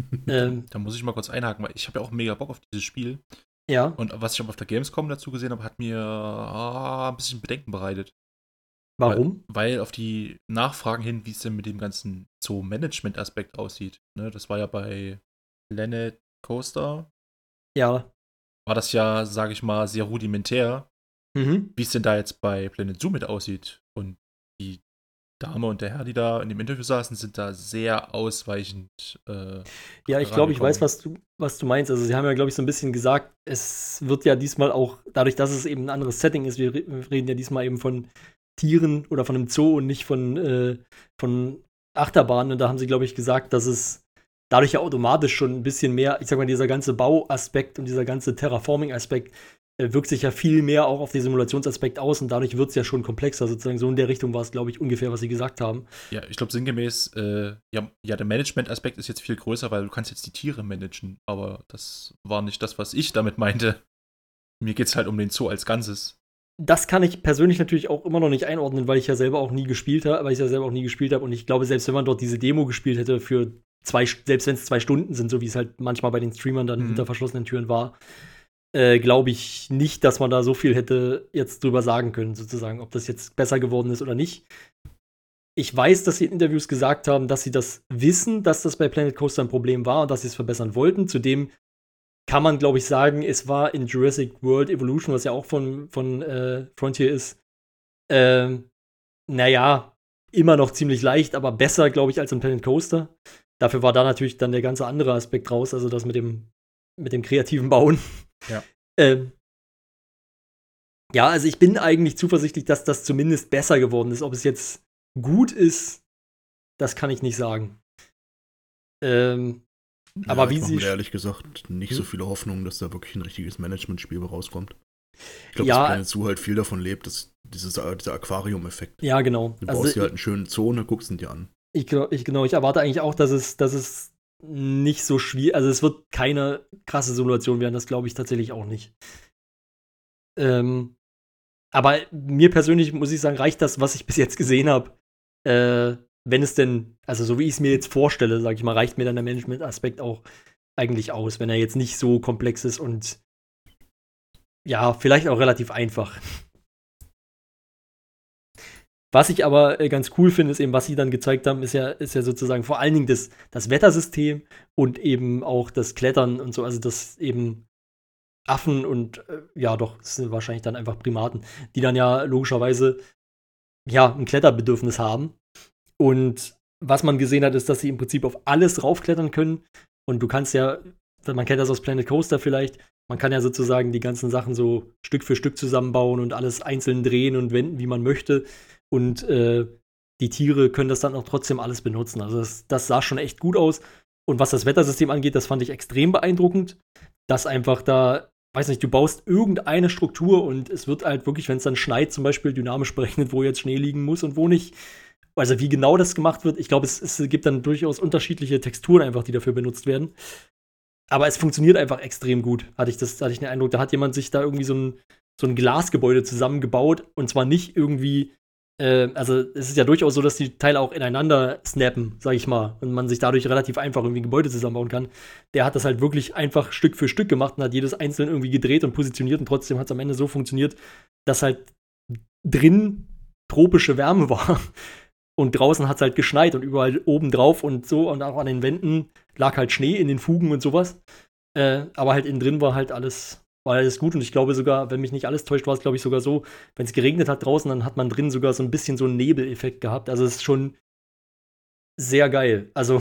<laughs> ähm, Da muss ich mal kurz einhaken, weil ich habe ja auch mega Bock auf dieses Spiel. ja, Und was ich aber auf der Gamescom dazu gesehen habe, hat mir ah, ein bisschen Bedenken bereitet. warum? Weil, weil auf die Nachfragen hin, wie es denn mit dem ganzen Zoo-Management-Aspekt aussieht. Ne, das war ja bei Planet Coaster, Ja. war das ja, sage ich mal, sehr rudimentär. Mhm. Wie es denn da jetzt bei Planet Zoo mit aussieht. Und die Dame und der Herr, die da in dem Interview saßen, sind da sehr ausweichend. Äh, Ja, ich glaube, ich weiß, was du, was du meinst. Also, sie haben ja, glaube ich, so ein bisschen gesagt, es wird ja diesmal auch, dadurch, dass es eben ein anderes Setting ist, wir reden ja diesmal eben von Tieren oder von einem Zoo und nicht von, äh, von Achterbahnen. Und da haben sie, glaube ich, gesagt, dass es dadurch ja automatisch schon ein bisschen mehr, ich sag mal, dieser ganze Bauaspekt und dieser ganze Terraforming-Aspekt äh, wirkt sich ja viel mehr auch auf den Simulationsaspekt aus und dadurch wird es ja schon komplexer. Sozusagen so in der Richtung war es, glaube ich, ungefähr, was sie gesagt haben. Ja, ich glaube sinngemäß, äh, ja, ja, der Management-Aspekt ist jetzt viel größer, weil du kannst jetzt die Tiere managen, aber das war nicht das, was ich damit meinte. Mir geht es halt um den Zoo als Ganzes. Das kann ich persönlich natürlich auch immer noch nicht einordnen, weil ich ja selber auch nie gespielt habe, weil ich ja selber auch nie gespielt habe und ich glaube, selbst wenn man dort diese Demo gespielt hätte für zwei, selbst wenn es zwei Stunden sind, so wie es halt manchmal bei den Streamern dann Mhm. hinter verschlossenen Türen war, äh, glaube ich nicht, dass man da so viel hätte jetzt drüber sagen können, sozusagen, ob das jetzt besser geworden ist oder nicht. Ich weiß, dass sie in Interviews gesagt haben, dass sie das wissen, dass das bei Planet Coaster ein Problem war und dass sie es verbessern wollten. Zudem kann man, glaube ich, sagen, es war in Jurassic World Evolution, was ja auch von, von äh, Frontier ist, ähm, naja, immer noch ziemlich leicht, aber besser, glaube ich, als in Planet Coaster. Dafür war da natürlich dann der ganze andere Aspekt raus, also das mit dem, mit dem kreativen Bauen. Ja. <laughs> ähm, ja, also ich bin eigentlich zuversichtlich, dass das zumindest besser geworden ist. Ob es jetzt gut ist, das kann ich nicht sagen. Ähm, Aber ja, wie ich mach sie ehrlich gesagt nicht so Hm? viele Hoffnungen, dass da wirklich ein richtiges Management-Spiel rauskommt. Ich glaube, Ja. dass Planet Zoo halt viel davon lebt, dass dieses, dieser Aquarium-Effekt. ja, genau. Du Also baust dir halt einen schönen Zoo und dann guckst du ihn dir an. Ich, ich, genau, ich erwarte eigentlich auch, dass es, dass es nicht so schwierig, also es wird keine krasse Simulation werden, das glaube ich tatsächlich auch nicht. Ähm, aber mir persönlich muss ich sagen, reicht das, was ich bis jetzt gesehen habe. Äh, wenn es denn, also so wie ich es mir jetzt vorstelle, sage ich mal, reicht mir dann der Management-Aspekt auch eigentlich aus, wenn er jetzt nicht so komplex ist und ja, vielleicht auch relativ einfach. Was ich aber äh, ganz cool finde, ist eben, was sie dann gezeigt haben, ist ja, ist ja sozusagen vor allen Dingen das, das Wettersystem und eben auch das Klettern und so, also das eben Affen und äh, ja doch, das sind wahrscheinlich dann einfach Primaten, die dann ja logischerweise ja ein Kletterbedürfnis haben. Und was man gesehen hat, ist, dass sie im Prinzip auf alles raufklettern können. Und du kannst ja, man kennt das aus Planet Coaster vielleicht, man kann ja sozusagen die ganzen Sachen so Stück für Stück zusammenbauen und alles einzeln drehen und wenden, wie man möchte. Und äh, die Tiere können das dann auch trotzdem alles benutzen. Also das, das sah schon echt gut aus. Und was das Wettersystem angeht, das fand ich extrem beeindruckend, dass einfach da, weiß nicht, du baust irgendeine Struktur und es wird halt wirklich, wenn es dann schneit, zum Beispiel dynamisch <laughs> berechnet, wo jetzt Schnee liegen muss und wo nicht. Also wie genau das gemacht wird, ich glaube, es, es gibt dann durchaus unterschiedliche Texturen einfach, die dafür benutzt werden. aber es funktioniert einfach extrem gut, hatte ich, das, hatte ich den Eindruck. Da hat jemand sich da irgendwie so ein, so ein Glasgebäude zusammengebaut und zwar nicht irgendwie äh, also es ist ja durchaus so, dass die Teile auch ineinander snappen, sag ich mal, und man sich dadurch relativ einfach irgendwie Gebäude zusammenbauen kann. Der hat das halt wirklich einfach Stück für Stück gemacht und hat jedes einzeln irgendwie gedreht und positioniert und trotzdem hat es am Ende so funktioniert, dass halt drin tropische Wärme <laughs> war. Und draußen hat es halt geschneit und überall oben drauf und so und auch an den Wänden lag halt Schnee in den Fugen und sowas. Äh, aber halt innen drin war halt alles war alles gut. Und ich glaube sogar, wenn mich nicht alles täuscht, war es, glaube ich, sogar so, wenn es geregnet hat draußen, dann hat man drin sogar so ein bisschen so einen Nebeleffekt gehabt. Also es ist schon sehr geil. Also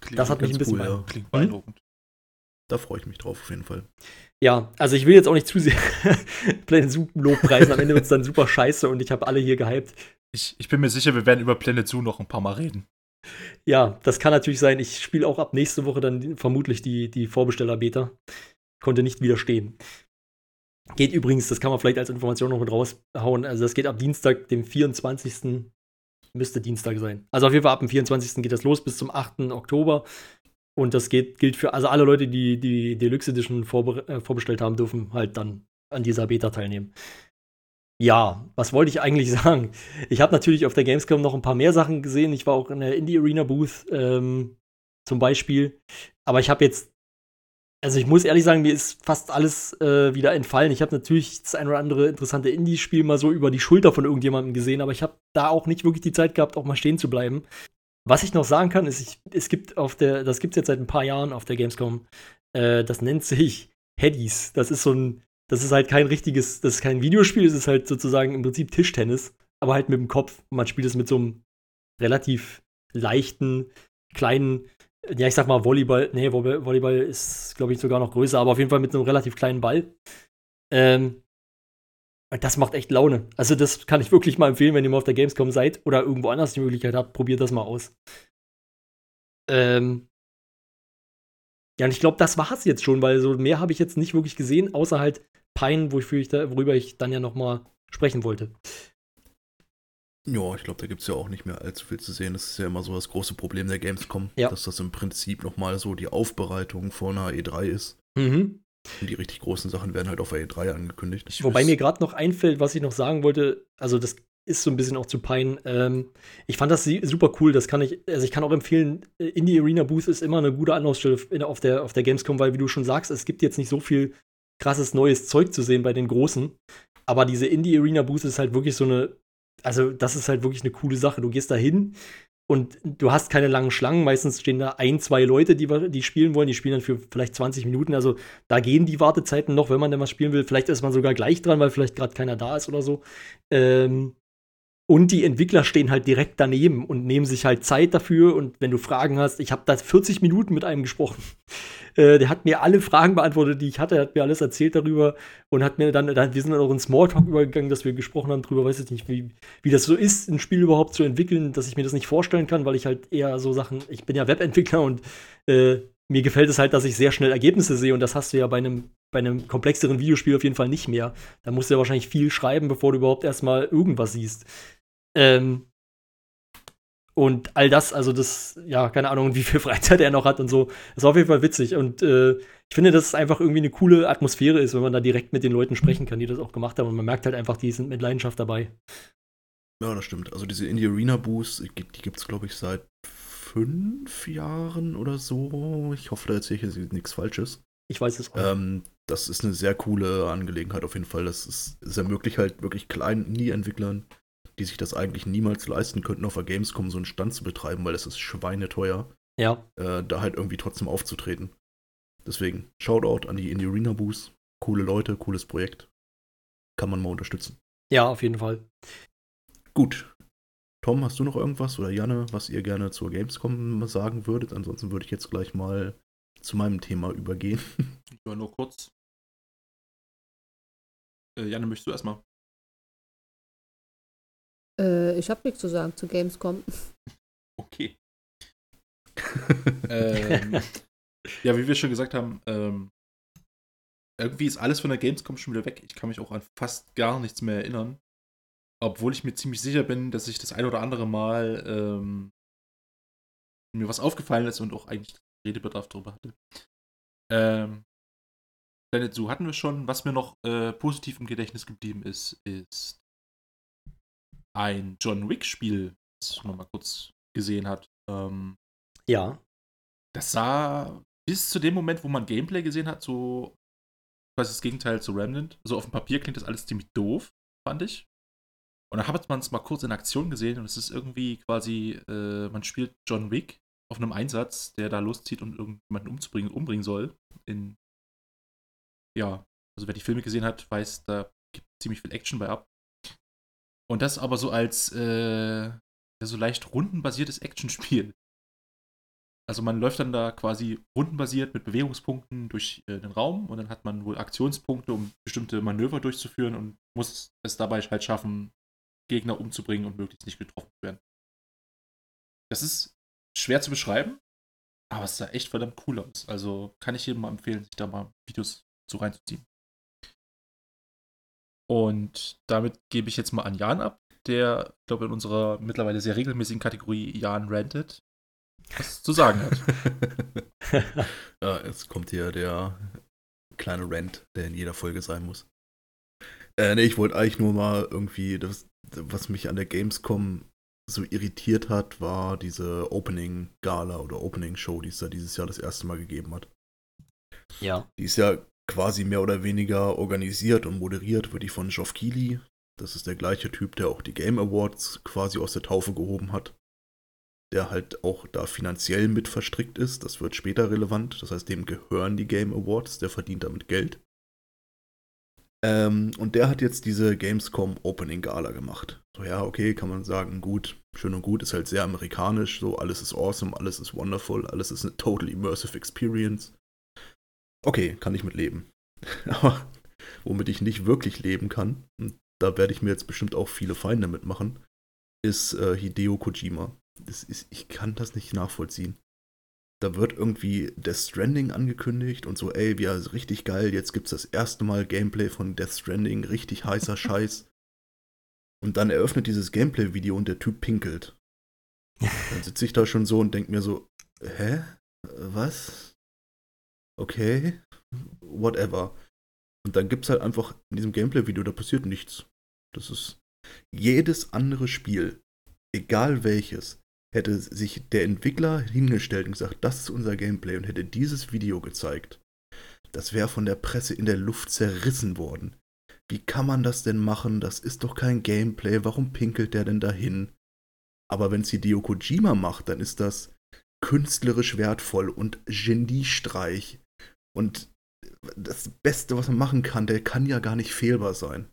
Klingt das hat mich ein bisschen cool, ja. Klingt beeindruckend. Da freue ich mich drauf auf jeden Fall. Ja, also ich will jetzt auch nicht zu sehr <laughs> Planet Zoo Lobpreisen. Am Ende wird es dann super scheiße und ich habe alle hier gehypt. Ich, ich bin mir sicher, wir werden über Planet Zoo noch ein paar Mal reden. Ja, das kann natürlich sein. Ich spiele auch ab nächste Woche dann vermutlich die, die Vorbesteller-Beta. Konnte nicht widerstehen. Geht übrigens, das kann man vielleicht als Information noch mit raushauen. Also, das geht ab Dienstag, dem 24. Müsste Dienstag sein. Also, auf jeden Fall ab dem 24. geht das los bis zum 8. Oktober. Und das geht, gilt für, also alle Leute, die die Deluxe Edition vorbe äh, vorbestellt haben, dürfen halt dann an dieser Beta teilnehmen. Ja, was wollte ich eigentlich <laughs> sagen? Ich habe natürlich auf der Gamescom noch ein paar mehr Sachen gesehen. Ich war auch in der Indie Arena Booth ähm, zum Beispiel. Aber ich habe jetzt, also ich muss ehrlich sagen, mir ist fast alles äh, wieder entfallen. Ich habe natürlich das ein oder andere interessante Indie-Spiel mal so über die Schulter von irgendjemandem gesehen, aber ich habe da auch nicht wirklich die Zeit gehabt, auch mal stehen zu bleiben. Was ich noch sagen kann, ist, ich, es gibt auf der, das gibt es jetzt seit ein paar Jahren auf der Gamescom, äh, das nennt sich Headies. Das ist so ein, das ist halt kein richtiges, das ist kein Videospiel, es ist halt sozusagen im Prinzip Tischtennis, aber halt mit dem Kopf. Man spielt es mit so einem relativ leichten, kleinen, ja, ich sag mal Volleyball, nee, Volley- Volleyball ist, glaube ich, sogar noch größer, aber auf jeden Fall mit einem relativ kleinen Ball. Ähm, das macht echt Laune. Also, das kann ich wirklich mal empfehlen, wenn ihr mal auf der Gamescom seid oder irgendwo anders die Möglichkeit habt, probiert das mal aus. Ähm, ja, und ich glaube, das war's jetzt schon, weil so mehr habe ich jetzt nicht wirklich gesehen, außer halt Pine, wofür ich da, worüber ich dann ja noch mal sprechen wollte. Ja, ich glaube, da gibt es ja auch nicht mehr allzu viel zu sehen. Das ist ja immer so das große Problem der Gamescom, Ja. dass das im Prinzip nochmal so die Aufbereitung vor einer E3 ist. Mhm. Und die richtig großen Sachen werden halt auf der E3 angekündigt. Ich Wobei mir gerade noch einfällt, was ich noch sagen wollte, also das ist so ein bisschen auch zu Pine. Ähm, ich fand das super cool, das kann ich, also ich kann auch empfehlen, äh, Indie Arena Booth ist immer eine gute Anlaufstelle auf der, auf der Gamescom, weil wie du schon sagst, es gibt jetzt nicht so viel krasses neues Zeug zu sehen bei den Großen. Aber diese Indie Arena Booth ist halt wirklich so eine, also das ist halt wirklich eine coole Sache. Du gehst da hin und du hast keine langen Schlangen. Meistens stehen da ein, zwei Leute, die, die spielen wollen. Die spielen dann für vielleicht 20 Minuten. Also da gehen die Wartezeiten noch, wenn man denn was spielen will. Vielleicht ist man sogar gleich dran, weil vielleicht gerade keiner da ist oder so. Ähm, und die Entwickler stehen halt direkt daneben und nehmen sich halt Zeit dafür. Und wenn du Fragen hast, ich habe da 40 Minuten mit einem gesprochen. Äh, der hat mir alle Fragen beantwortet, die ich hatte, hat mir alles erzählt darüber und hat mir dann, dann wir sind dann auch in Smalltalk übergegangen, dass wir gesprochen haben drüber, weiß ich nicht, wie, wie das so ist, ein Spiel überhaupt zu entwickeln, dass ich mir das nicht vorstellen kann, weil ich halt eher so Sachen, ich bin ja Webentwickler und äh, mir gefällt es halt, dass ich sehr schnell Ergebnisse sehe und das hast du ja bei einem, bei einem komplexeren Videospiel auf jeden Fall nicht mehr. Da musst du ja wahrscheinlich viel schreiben, bevor du überhaupt erstmal irgendwas siehst. Ähm, und all das, also das, ja, keine Ahnung, wie viel <laughs> Freizeit er noch hat und so, ist auf jeden Fall witzig. Und äh, ich finde, dass es einfach irgendwie eine coole Atmosphäre ist, wenn man da direkt mit den Leuten sprechen kann, die das auch gemacht haben. Und man merkt halt einfach, die sind mit Leidenschaft dabei. Ja, das stimmt. Also diese Indie Arena Boost, die gibt es, glaube ich, seit fünf Jahren oder so. Ich hoffe, da erzähle ich jetzt nichts Falsches. Ich weiß es auch. Ähm, das ist eine sehr coole Angelegenheit auf jeden Fall. Das ist, es ermöglicht halt wirklich kleinen Indie-Entwicklern, die sich das eigentlich niemals leisten könnten, auf der Gamescom so einen Stand zu betreiben, weil das ist schweineteuer, Ja, äh, da halt irgendwie trotzdem aufzutreten. Deswegen, Shoutout an die Indie Arena Boost. Coole Leute, cooles Projekt. Kann man mal unterstützen. ja, auf jeden Fall. Gut. Tom, hast du noch irgendwas oder Janne, was ihr gerne zur Gamescom sagen würdet? Ansonsten würde ich jetzt gleich mal zu meinem Thema übergehen. Ja, nur kurz. Äh, Janne, möchtest du erstmal? Äh, ich habe nichts zu sagen zu Gamescom. Okay. <laughs> ähm, <laughs> ja, wie wir schon gesagt haben, ähm, irgendwie ist alles von der Gamescom schon wieder weg. Ich kann mich auch an fast gar nichts mehr erinnern. Obwohl ich mir ziemlich sicher bin, dass ich das ein oder andere Mal ähm, mir was aufgefallen ist und auch eigentlich Redebedarf darüber hatte. Ähm, Planet Zoo hatten wir schon. Was mir noch äh, positiv im Gedächtnis geblieben ist, ist ein John Wick-Spiel, das man mal kurz gesehen hat. Ähm, Ja. das sah bis zu dem Moment, wo man Gameplay gesehen hat, so quasi das Gegenteil zu Remnant. So auf dem Papier klingt das alles ziemlich doof, fand ich. Und dann hat man es mal kurz in Aktion gesehen und es ist irgendwie quasi, äh, man spielt John Wick auf einem Einsatz, der da loszieht und irgendjemanden umzubringen, umbringen soll. In, ja, also wer die Filme gesehen hat, weiß, da gibt ziemlich viel Action bei ab. Und das aber so als äh, so leicht rundenbasiertes Actionspiel. Also man läuft dann da quasi rundenbasiert mit Bewegungspunkten durch äh, den Raum und dann hat man wohl Aktionspunkte, um bestimmte Manöver durchzuführen und muss es dabei halt schaffen, Gegner umzubringen und möglichst nicht getroffen zu werden. Das ist schwer zu beschreiben, aber es sah echt verdammt cool aus. Also kann ich jedem mal empfehlen, sich da mal Videos so reinzuziehen. Und damit gebe ich jetzt mal an Jan ab, der, ich glaube, in unserer mittlerweile sehr regelmäßigen Kategorie Jan Ranted was zu sagen hat. <laughs> ja, jetzt kommt hier der kleine Rant, der in jeder Folge sein muss. Äh, nee, ich wollte eigentlich nur mal irgendwie, das, was mich an der Gamescom so irritiert hat, war diese Opening-Gala oder Opening-Show, die es da dieses Jahr das erste Mal gegeben hat. Ja. Die ist ja quasi mehr oder weniger organisiert und moderiert, wird die von Geoff Keighley. Das ist der gleiche Typ, der auch die Game Awards quasi aus der Taufe gehoben hat. Der halt auch da finanziell mit verstrickt ist. Das wird später relevant. Das heißt, dem gehören die Game Awards. Der verdient damit Geld. Ähm, und der hat jetzt diese Gamescom Opening Gala gemacht. So, ja, okay, kann man sagen, gut, schön und gut, ist halt sehr amerikanisch, so, alles ist awesome, alles ist wonderful, alles ist eine total immersive experience. Okay, kann ich mit leben. <laughs> Aber womit ich nicht wirklich leben kann, und da werde ich mir jetzt bestimmt auch viele Feinde mitmachen, ist äh, Hideo Kojima. Das ist, ich kann das nicht nachvollziehen da wird irgendwie Death Stranding angekündigt und so, ey, ja, ist richtig geil, jetzt gibt's das erste Mal Gameplay von Death Stranding, richtig heißer Scheiß. Und dann eröffnet dieses Gameplay-Video und der Typ pinkelt. Dann sitze ich da schon so und denke mir so, hä? Was? Okay, whatever. Und dann gibt's halt einfach in diesem Gameplay-Video, da passiert nichts. Das ist jedes andere Spiel, egal welches, hätte sich der Entwickler hingestellt und gesagt, das ist unser Gameplay und hätte dieses Video gezeigt, das wäre von der Presse in der Luft zerrissen worden. Wie kann man das denn machen? Das ist doch kein Gameplay. Warum pinkelt der denn dahin? Aber wenn es Hideo Kojima macht, dann ist das künstlerisch wertvoll und Geniestreich. Und das Beste, was man machen kann, der kann ja gar nicht fehlbar sein.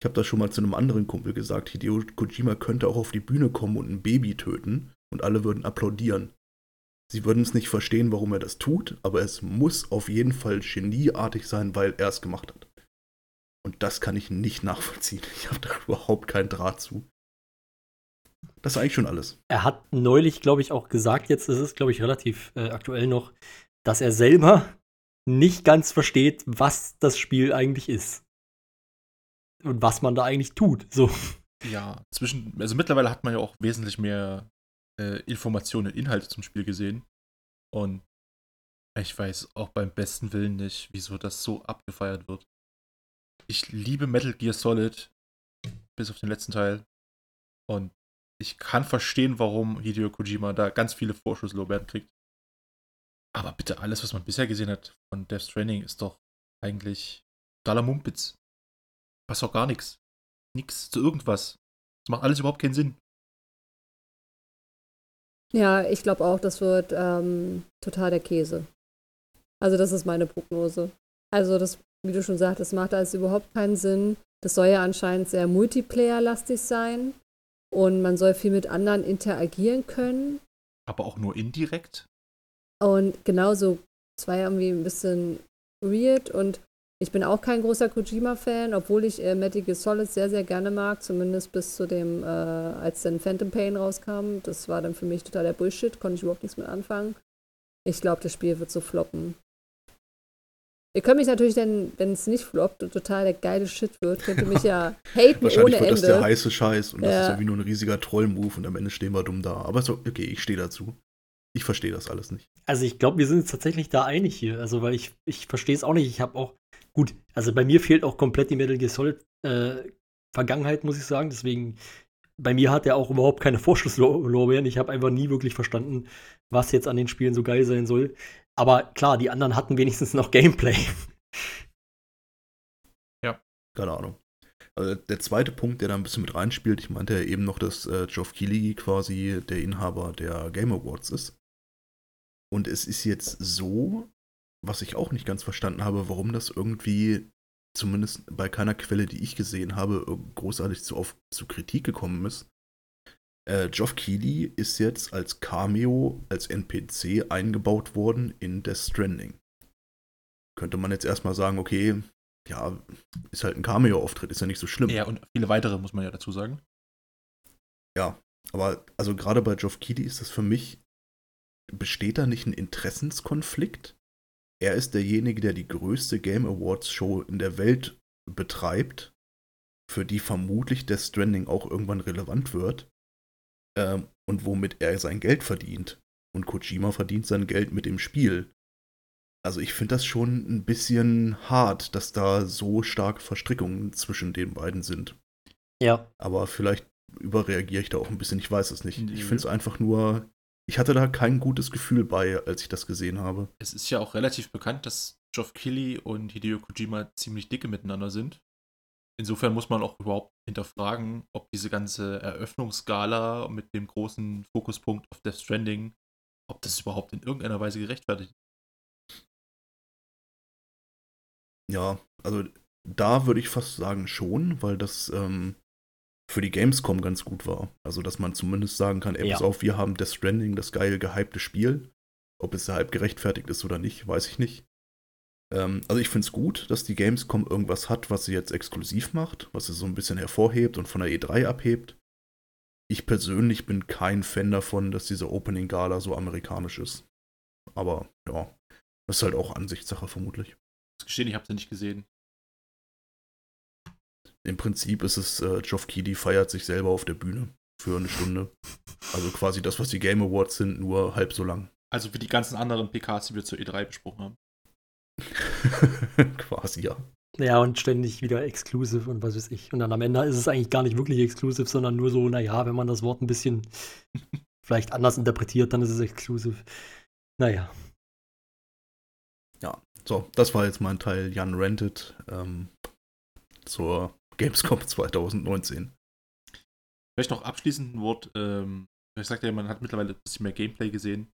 Ich habe das schon mal zu einem anderen Kumpel gesagt, Hideo Kojima könnte auch auf die Bühne kommen und ein Baby töten und alle würden applaudieren. Sie würden es nicht verstehen, warum er das tut, aber es muss auf jeden Fall genieartig sein, weil er es gemacht hat. Und das kann ich nicht nachvollziehen. Ich habe da überhaupt keinen Draht zu. Das ist eigentlich schon alles. Er hat neulich, glaube ich, auch gesagt, jetzt ist es, glaube ich, relativ äh, aktuell noch, dass er selber nicht ganz versteht, was das Spiel eigentlich ist und was man da eigentlich tut. So. Ja, zwischen, also mittlerweile hat man ja auch wesentlich mehr äh, Informationen und Inhalte zum Spiel gesehen. Und ich weiß auch beim besten Willen nicht, wieso das so abgefeiert wird. Ich liebe Metal Gear Solid, bis auf den letzten Teil. Und ich kann verstehen, warum Hideo Kojima da ganz viele Vorschusslorbeeren kriegt. Aber bitte, alles, was man bisher gesehen hat von Death Stranding, ist doch eigentlich Dollar Mumpitz passt auch gar nichts. Nix zu irgendwas. Das macht alles überhaupt keinen Sinn. Ja, ich glaube auch, das wird ähm, total der Käse. Also das ist meine Prognose. Also das, wie du schon sagtest, macht alles überhaupt keinen Sinn. Das soll ja anscheinend sehr Multiplayer-lastig sein. Und man soll viel mit anderen interagieren können. Aber auch nur indirekt? Und genauso, es war ja irgendwie ein bisschen weird und ich bin auch kein großer Kojima-Fan, obwohl ich äh, Metal Gear Solid sehr, sehr gerne mag, zumindest bis zu dem, äh, als dann Phantom Pain rauskam. Das war dann für mich total der Bullshit, konnte ich überhaupt nichts mit anfangen. Ich glaube, das Spiel wird so floppen. Ihr könnt mich natürlich dann, wenn es nicht floppt und total der geile Shit wird, könnt ihr mich ja <laughs> haten Wahrscheinlich ohne wird Ende. das der heiße Scheiß und das Ja. ist irgendwie nur ein riesiger Troll-Move und am Ende stehen wir dumm da. Aber so, okay, ich stehe dazu. Ich verstehe das alles nicht. Also ich glaube, wir sind uns tatsächlich da einig hier. Also, weil ich, ich verstehe es auch nicht. Ich habe auch, gut, also bei mir fehlt auch komplett die Metal Gear Solid äh, Vergangenheit, muss ich sagen. Deswegen, bei mir hat er auch überhaupt keine Vorschusslorbeeren. Ich habe einfach nie wirklich verstanden, was jetzt an den Spielen so geil sein soll. Aber klar, die anderen hatten wenigstens noch Gameplay. <laughs> Ja. Keine Ahnung. Also der zweite Punkt, der da ein bisschen mit reinspielt, ich meinte ja eben noch, dass äh, Geoff Keighley quasi der Inhaber der Game Awards ist. Und es ist jetzt so, was ich auch nicht ganz verstanden habe, warum das irgendwie, zumindest bei keiner Quelle, die ich gesehen habe, großartig zu, auf, zu Kritik gekommen ist. Äh, Geoff Keighley ist jetzt als Cameo, als NPC eingebaut worden in Death Stranding. Könnte man jetzt erstmal sagen, okay, ja, ist halt ein Cameo-Auftritt, ist ja nicht so schlimm. Ja, und viele weitere, muss man ja dazu sagen. Ja, aber also gerade bei Geoff Keighley ist das für mich, besteht da nicht ein Interessenskonflikt? Er ist derjenige, der die größte Game Awards Show in der Welt betreibt, für die vermutlich Death Stranding auch irgendwann relevant wird ähm, und womit er sein Geld verdient. Und Kojima verdient sein Geld mit dem Spiel. Also ich finde das schon ein bisschen hart, dass da so starke Verstrickungen zwischen den beiden sind. Ja. Aber vielleicht überreagiere ich da auch ein bisschen, ich weiß es nicht. Ich finde es einfach nur, ich hatte da kein gutes Gefühl bei, als ich das gesehen habe. Es ist ja auch relativ bekannt, dass Geoff Keighley und Hideo Kojima ziemlich dicke miteinander sind. Insofern muss man auch überhaupt hinterfragen, ob diese ganze Eröffnungsgala mit dem großen Fokuspunkt auf Death Stranding, ob das überhaupt in irgendeiner Weise gerechtfertigt ist. Ja, also da würde ich fast sagen schon, weil das ähm, für die Gamescom ganz gut war. Also, dass man zumindest sagen kann, ey, pass ja. auf, wir haben Death Stranding, das geil gehypte Spiel. Ob es halb gerechtfertigt ist oder nicht, weiß ich nicht. Ähm, also ich finde es gut, dass die Gamescom irgendwas hat, was sie jetzt exklusiv macht, was sie so ein bisschen hervorhebt und von der E3 abhebt. Ich persönlich bin kein Fan davon, dass diese Opening Gala so amerikanisch ist. Aber ja, das ist halt auch Ansichtssache vermutlich gestehen, ich habe sie nicht gesehen. Im Prinzip ist es, äh, Geoff Keighley feiert sich selber auf der Bühne für eine Stunde. Also quasi das, was die Game Awards sind, nur halb so lang. Also wie die ganzen anderen PKs, die wir zur E3 besprochen haben. <laughs> quasi, ja. Ja, und ständig wieder exclusive und was weiß ich. Und dann am Ende ist es eigentlich gar nicht wirklich exclusive, sondern nur so, naja, wenn man das Wort ein bisschen <laughs> vielleicht anders interpretiert, dann ist es exclusive. Naja. Ja, so, das war jetzt mein Teil Jan Rented ähm, zur Gamescom <laughs> 2019. Vielleicht noch abschließend ein Wort. Ähm, ich sagte ja, man hat mittlerweile ein bisschen mehr Gameplay gesehen.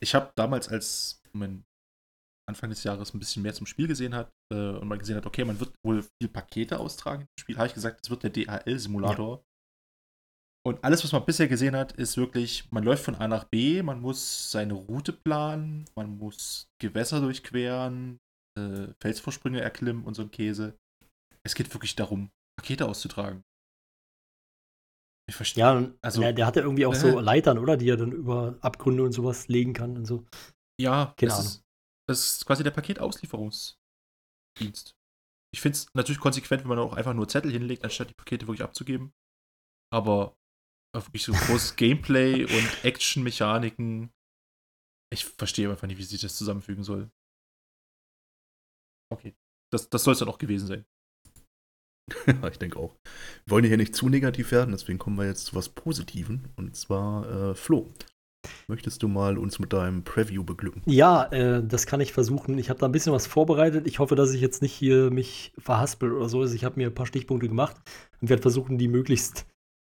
Ich habe damals, als man Anfang des Jahres ein bisschen mehr zum Spiel gesehen hat äh, und man gesehen hat, okay, man wird wohl viel Pakete austragen im Spiel, habe ich gesagt, es wird der DHL-Simulator. Ja. Und alles, was man bisher gesehen hat, ist wirklich, man läuft von A nach B, man muss seine Route planen, man muss Gewässer durchqueren, äh, Felsvorsprünge erklimmen und so ein Käse. Es geht wirklich darum, Pakete auszutragen. Ich verstehe. Ja, also, der, der hatte irgendwie auch äh, so Leitern, oder? Die er dann über Abgründe und sowas legen kann und so. Ja, Keine das, Ist, das ist quasi der Paketauslieferungsdienst. Ich finde es natürlich konsequent, wenn man auch einfach nur Zettel hinlegt, anstatt die Pakete wirklich abzugeben. Aber wirklich so großes <laughs> Gameplay und Action-Mechaniken. Ich verstehe einfach nicht, wie sich das zusammenfügen soll. Okay. Das, das soll es dann auch gewesen sein. <laughs> ich denke auch. Wir wollen hier nicht zu negativ werden, deswegen kommen wir jetzt zu was Positiven. Und zwar äh, Flo. Möchtest du mal uns mit deinem Preview beglücken? Ja, äh, das kann ich versuchen. Ich habe da ein bisschen was vorbereitet. Ich hoffe, dass ich jetzt nicht hier mich verhaspel oder so. Also ich habe mir ein paar Stichpunkte gemacht und werde versuchen, die möglichst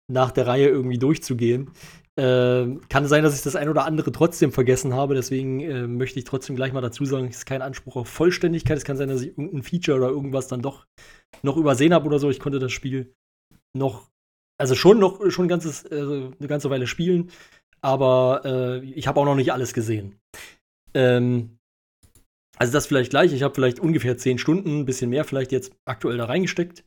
nach der Reihe irgendwie durchzugehen. Äh, kann sein, dass ich das ein oder andere trotzdem vergessen habe, deswegen äh, möchte ich trotzdem gleich mal dazu sagen, es ist kein Anspruch auf Vollständigkeit. Es kann sein, dass ich irgendein Feature oder irgendwas dann doch noch übersehen habe oder so. Ich konnte das Spiel noch, also schon noch schon ein ganzes, äh, eine ganze Weile spielen, aber äh, ich habe auch noch nicht alles gesehen. Ähm, also das vielleicht gleich. Ich habe vielleicht ungefähr zehn Stunden, ein bisschen mehr vielleicht jetzt aktuell da reingesteckt.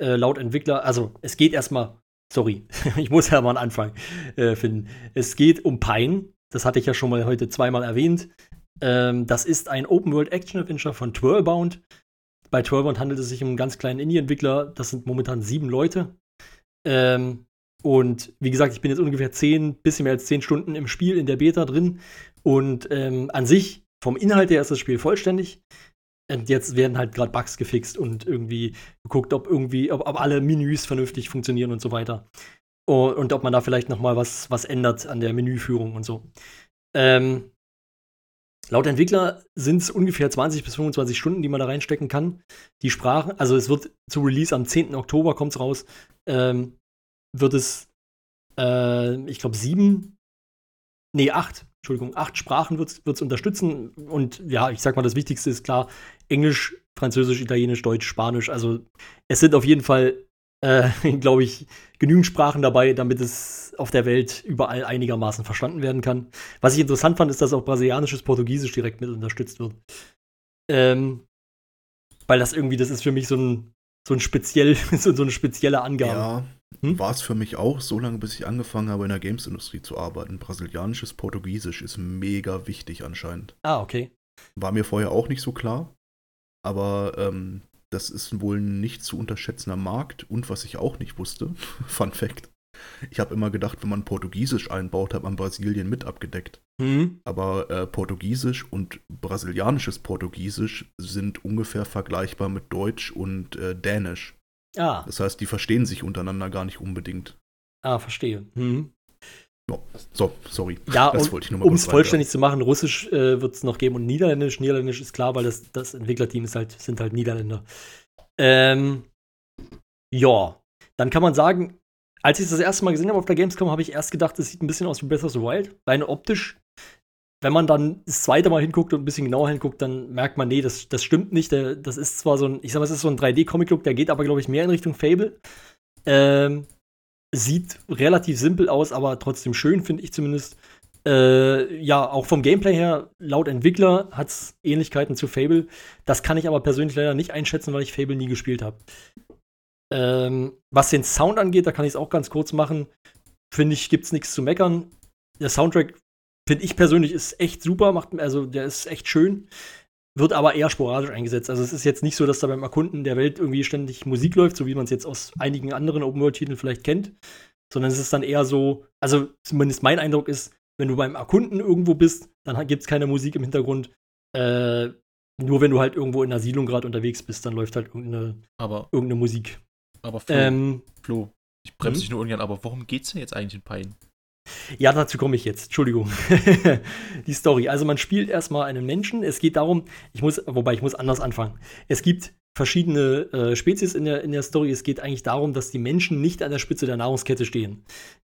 Äh, laut Entwickler, also es geht erstmal Sorry, <laughs> ich muss ja mal einen Anfang äh, finden. Es geht um Pine. Das hatte ich ja schon mal heute zweimal erwähnt. Ähm, das ist ein Open-World-Action-Adventure von Twirlbound. Bei Twirlbound handelt es sich um einen ganz kleinen Indie-Entwickler. Das sind momentan sieben Leute. Ähm, und wie gesagt, ich bin jetzt ungefähr zehn, bisschen mehr als zehn Stunden im Spiel in der Beta drin. Und ähm, an sich, vom Inhalt her ist das Spiel vollständig. Und jetzt werden halt gerade Bugs gefixt und irgendwie geguckt, ob irgendwie, ob, ob, alle Menüs vernünftig funktionieren und so weiter. Und, und ob man da vielleicht noch mal was, was ändert an der Menüführung und so. Ähm, laut Entwickler sind es ungefähr 20 bis 25 Stunden, die man da reinstecken kann. Die Sprachen, also es wird zu Release am 10. Oktober kommt's raus. Ähm, wird es, äh, ich glaube, sieben, nee, acht, Entschuldigung, acht Sprachen wird es unterstützen. Und ja, ich sag mal, das Wichtigste ist klar, Englisch, Französisch, Italienisch, Deutsch, Spanisch. Also es sind auf jeden Fall, äh, <laughs> glaube ich, genügend Sprachen dabei, damit es auf der Welt überall einigermaßen verstanden werden kann. Was ich interessant fand, ist, dass auch brasilianisches Portugiesisch direkt mit unterstützt wird. Ähm, weil das irgendwie, das ist für mich so ein, so ein speziell, <laughs> so, so eine spezielle Angabe. Ja, hm? war es für mich auch, so lange bis ich angefangen habe, in der Games-Industrie zu arbeiten. Brasilianisches Portugiesisch ist mega wichtig anscheinend. Ah, okay. War mir vorher auch nicht so klar. Aber ähm, das ist wohl ein nicht zu unterschätzender Markt. Und was ich auch nicht wusste, <laughs> Fun Fact. Ich habe immer gedacht, wenn man Portugiesisch einbaut, hat man Brasilien mit abgedeckt. Mhm. Aber äh, Portugiesisch und brasilianisches Portugiesisch sind ungefähr vergleichbar mit Deutsch und äh, Dänisch. Ah. Das heißt, die verstehen sich untereinander gar nicht unbedingt. Ah, verstehe. Mhm. Oh, so, sorry. Ja, das wollte ich nur mal Um es vollständig zu machen, Russisch äh, wird es noch geben und Niederländisch. Niederländisch ist klar, weil das, das Entwicklerteam ist halt, sind halt Niederländer. Ähm, ja, dann kann man sagen, als ich das, das erste Mal gesehen habe auf der Gamescom, habe ich erst gedacht, es sieht ein bisschen aus wie Breath of the Wild. Rein optisch wenn man dann das zweite Mal hinguckt und ein bisschen genauer hinguckt, dann merkt man, nee, das, das stimmt nicht. Der, das ist zwar so ein, ich sag mal, es ist so ein 3D-Comic-Look, der geht aber, glaube ich, mehr in Richtung Fable. Ähm, sieht relativ simpel aus, aber trotzdem schön, finde ich zumindest. Äh, ja, auch vom Gameplay her, laut Entwickler hat es Ähnlichkeiten zu Fable. Das kann ich aber persönlich leider nicht einschätzen, weil ich Fable nie gespielt habe. Ähm, was den Sound angeht, da kann ich es auch ganz kurz machen. Finde ich, gibt es nichts zu meckern. Der Soundtrack Finde ich persönlich ist echt super, macht, also der ist echt schön, wird aber eher sporadisch eingesetzt. Also es ist jetzt nicht so, dass da beim Erkunden der Welt irgendwie ständig Musik läuft, so wie man es jetzt aus einigen anderen Open-World-Titeln vielleicht kennt, sondern es ist dann eher so, also zumindest mein Eindruck ist, wenn du beim Erkunden irgendwo bist, dann gibt es keine Musik im Hintergrund. Äh, nur wenn du halt irgendwo in der Siedlung gerade unterwegs bist, dann läuft halt irgendeine, aber, irgendeine Musik. Aber Flo, ähm, Flo ich bremse hm? dich nur ungern, aber worum geht's denn jetzt eigentlich in Pine? Ja, dazu komme ich jetzt. Entschuldigung. <laughs> die Story. Also man spielt erstmal einen Menschen. Es geht darum, ich muss, wobei ich muss anders anfangen. Es gibt verschiedene äh, Spezies in der, in der Story. Es geht eigentlich darum, dass die Menschen nicht an der Spitze der Nahrungskette stehen.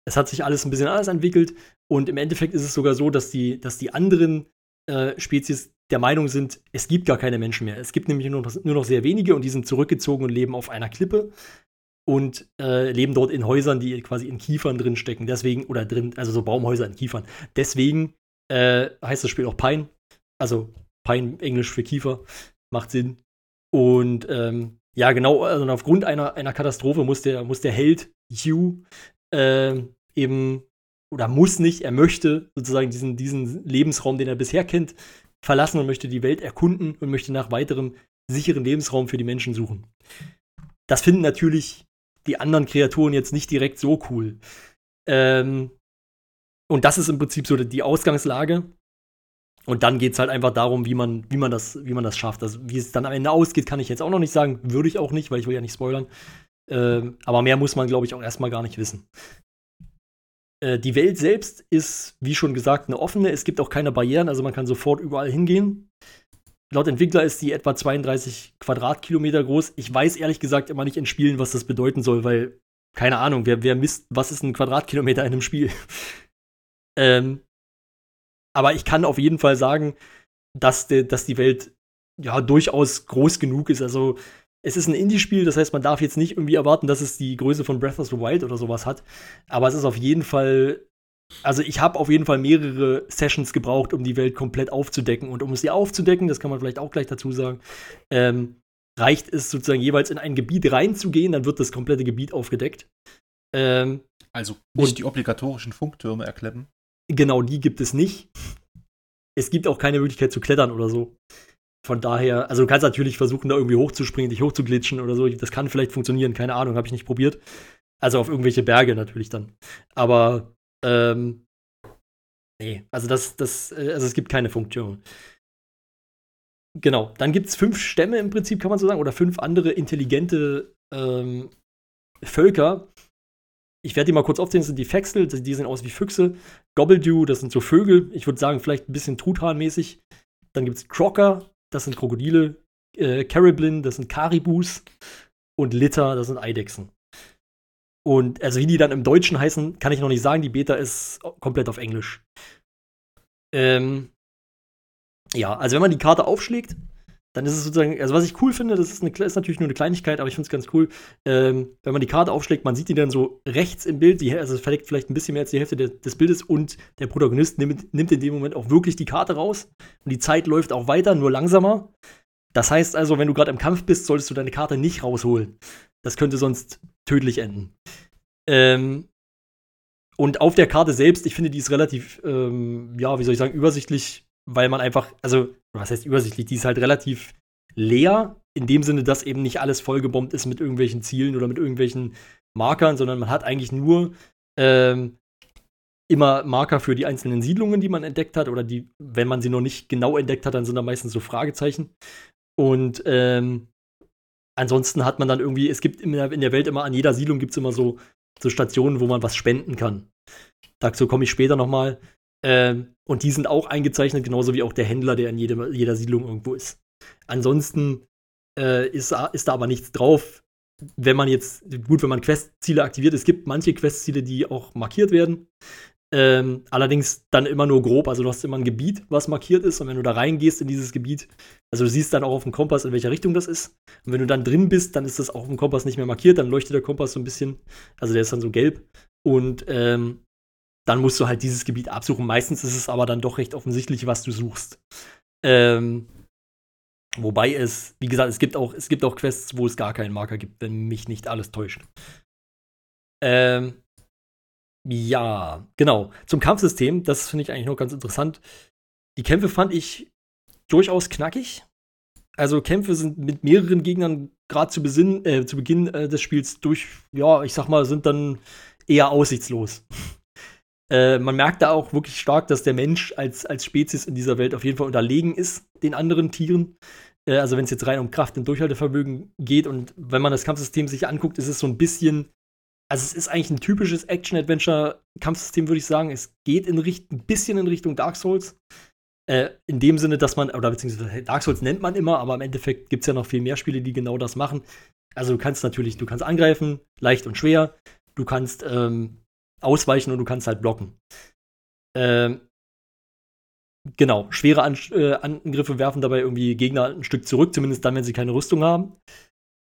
Es hat sich alles ein bisschen anders entwickelt und im Endeffekt ist es sogar so, dass die, dass die anderen äh, Spezies der Meinung sind, es gibt gar keine Menschen mehr. Es gibt nämlich nur noch, nur noch sehr wenige und die sind zurückgezogen und leben auf einer Klippe und äh, leben dort in Häusern, die quasi in Kiefern drin stecken. Deswegen, oder drin, also so Baumhäuser in Kiefern. Deswegen äh, heißt das Spiel auch Pine. Also Pine, Englisch für Kiefer, macht Sinn. Und ähm, ja, genau, also aufgrund einer, einer Katastrophe muss der, muss der Held Hugh äh, eben, oder muss nicht, er möchte sozusagen diesen, diesen Lebensraum, den er bisher kennt, verlassen und möchte die Welt erkunden und möchte nach weiterem sicheren Lebensraum für die Menschen suchen. Das finden natürlich die anderen Kreaturen jetzt nicht direkt so cool. Ähm, und das ist im Prinzip so die Ausgangslage. Und dann geht es halt einfach darum, wie man, wie man das, wie man das schafft. Also, wie es dann am Ende ausgeht, kann ich jetzt auch noch nicht sagen. Würde ich auch nicht, weil ich will ja nicht spoilern. Ähm, aber mehr muss man, glaube ich, auch erstmal gar nicht wissen. Äh, die Welt selbst ist, wie schon gesagt, eine offene. Es gibt auch keine Barrieren, also man kann sofort überall hingehen. Laut Entwickler ist die etwa 32 Quadratkilometer groß. Ich weiß ehrlich gesagt immer nicht in Spielen, was das bedeuten soll, weil, keine Ahnung, wer, wer misst, was ist ein Quadratkilometer in einem Spiel? <laughs> ähm, aber ich kann auf jeden Fall sagen, dass, de, dass die Welt ja durchaus groß genug ist. Also, es ist ein Indie-Spiel, das heißt, man darf jetzt nicht irgendwie erwarten, dass es die Größe von Breath of the Wild oder sowas hat. Aber es ist auf jeden Fall also ich habe auf jeden Fall mehrere Sessions gebraucht, um die Welt komplett aufzudecken. Und um es sie aufzudecken, das kann man vielleicht auch gleich dazu sagen, ähm, reicht es sozusagen jeweils in ein Gebiet reinzugehen, dann wird das komplette Gebiet aufgedeckt. Ähm, also nicht die obligatorischen Funktürme erkleppen? Genau, die gibt es nicht. Es gibt auch keine Möglichkeit zu klettern oder so. Von daher, also du kannst natürlich versuchen, da irgendwie hochzuspringen, dich hochzuglitschen oder so. Das kann vielleicht funktionieren, keine Ahnung, habe ich nicht probiert. Also auf irgendwelche Berge natürlich dann. Aber ähm, nee, also das, das, äh, also es gibt keine Funktion. Genau, dann gibt es fünf Stämme im Prinzip, kann man so sagen, oder fünf andere intelligente ähm, Völker. Ich werde die mal kurz aufzählen, das sind die Fexel, die sehen aus wie Füchse. Gobbledew, das sind so Vögel, ich würde sagen, vielleicht ein bisschen Truthahn-mäßig. Dann gibt es Crocker, das sind Krokodile. Äh, Carablin, das sind Karibus. Und Litter, das sind Eidechsen. Und also wie die dann im Deutschen heißen, kann ich noch nicht sagen. Die Beta ist komplett auf Englisch. Ähm, ja, also wenn man die Karte aufschlägt, dann ist es sozusagen, also was ich cool finde, das ist, eine, ist natürlich nur eine Kleinigkeit, aber ich finde es ganz cool, ähm, wenn man die Karte aufschlägt, man sieht die dann so rechts im Bild, die, also es verdeckt vielleicht ein bisschen mehr als die Hälfte de, des Bildes und der Protagonist nimmt, nimmt in dem Moment auch wirklich die Karte raus und die Zeit läuft auch weiter, nur langsamer. Das heißt also, wenn du gerade im Kampf bist, solltest du deine Karte nicht rausholen. Das könnte sonst tödlich enden. Ähm, und auf der Karte selbst, ich finde, die ist relativ, ähm, ja, wie soll ich sagen, übersichtlich weil man einfach, also, was heißt übersichtlich, die ist halt relativ leer, in dem Sinne, dass eben nicht alles vollgebombt ist mit irgendwelchen Zielen oder mit irgendwelchen Markern, sondern man hat eigentlich nur ähm, immer Marker für die einzelnen Siedlungen, die man entdeckt hat, oder die, wenn man sie noch nicht genau entdeckt hat, dann sind da meistens so Fragezeichen. Und ähm, ansonsten hat man dann irgendwie, es gibt in der, in der Welt immer, an jeder Siedlung gibt es immer so, so Stationen, wo man was spenden kann. Dazu komme ich später nochmal. Ähm, und die sind auch eingezeichnet, genauso wie auch der Händler, der in jedem, jeder Siedlung irgendwo ist. Ansonsten äh, ist, ist da aber nichts drauf. Wenn man jetzt, gut, wenn man Questziele aktiviert, es gibt manche Questziele, die auch markiert werden. Ähm, allerdings dann immer nur grob, also du hast immer ein Gebiet, was markiert ist, und wenn du da reingehst in dieses Gebiet, also du siehst dann auch auf dem Kompass, in welcher Richtung das ist. Und wenn du dann drin bist, dann ist das auch auf dem Kompass nicht mehr markiert, dann leuchtet der Kompass so ein bisschen, also der ist dann so gelb. Und ähm, dann musst du halt dieses Gebiet absuchen. Meistens ist es aber dann doch recht offensichtlich, was du suchst. Ähm, wobei es, wie gesagt, es gibt auch, es gibt auch Quests, wo es gar keinen Marker gibt, wenn mich nicht alles täuscht. Ähm, ja, genau. Zum Kampfsystem, das finde ich eigentlich noch ganz interessant. Die Kämpfe fand ich durchaus knackig. Also Kämpfe sind mit mehreren Gegnern gerade zu, äh, zu Beginn äh, des Spiels durch, ja, ich sag mal, sind dann eher aussichtslos. <laughs> Äh, man merkt da auch wirklich stark, dass der Mensch als, als Spezies in dieser Welt auf jeden Fall unterlegen ist den anderen Tieren. Äh, also wenn es jetzt rein um Kraft und Durchhaltevermögen geht und wenn man das Kampfsystem sich anguckt, ist es so ein bisschen, also es ist eigentlich ein typisches Action-Adventure-Kampfsystem, würde ich sagen. Es geht in Richt ein bisschen in Richtung Dark Souls. Äh, in dem Sinne, dass man, oder beziehungsweise Dark Souls nennt man immer, aber im Endeffekt gibt es ja noch viel mehr Spiele, die genau das machen. Also du kannst natürlich, du kannst angreifen, leicht und schwer. Du kannst ähm, ausweichen und du kannst halt blocken. Ähm, genau, schwere An äh, Angriffe werfen dabei irgendwie Gegner ein Stück zurück, zumindest dann, wenn sie keine Rüstung haben.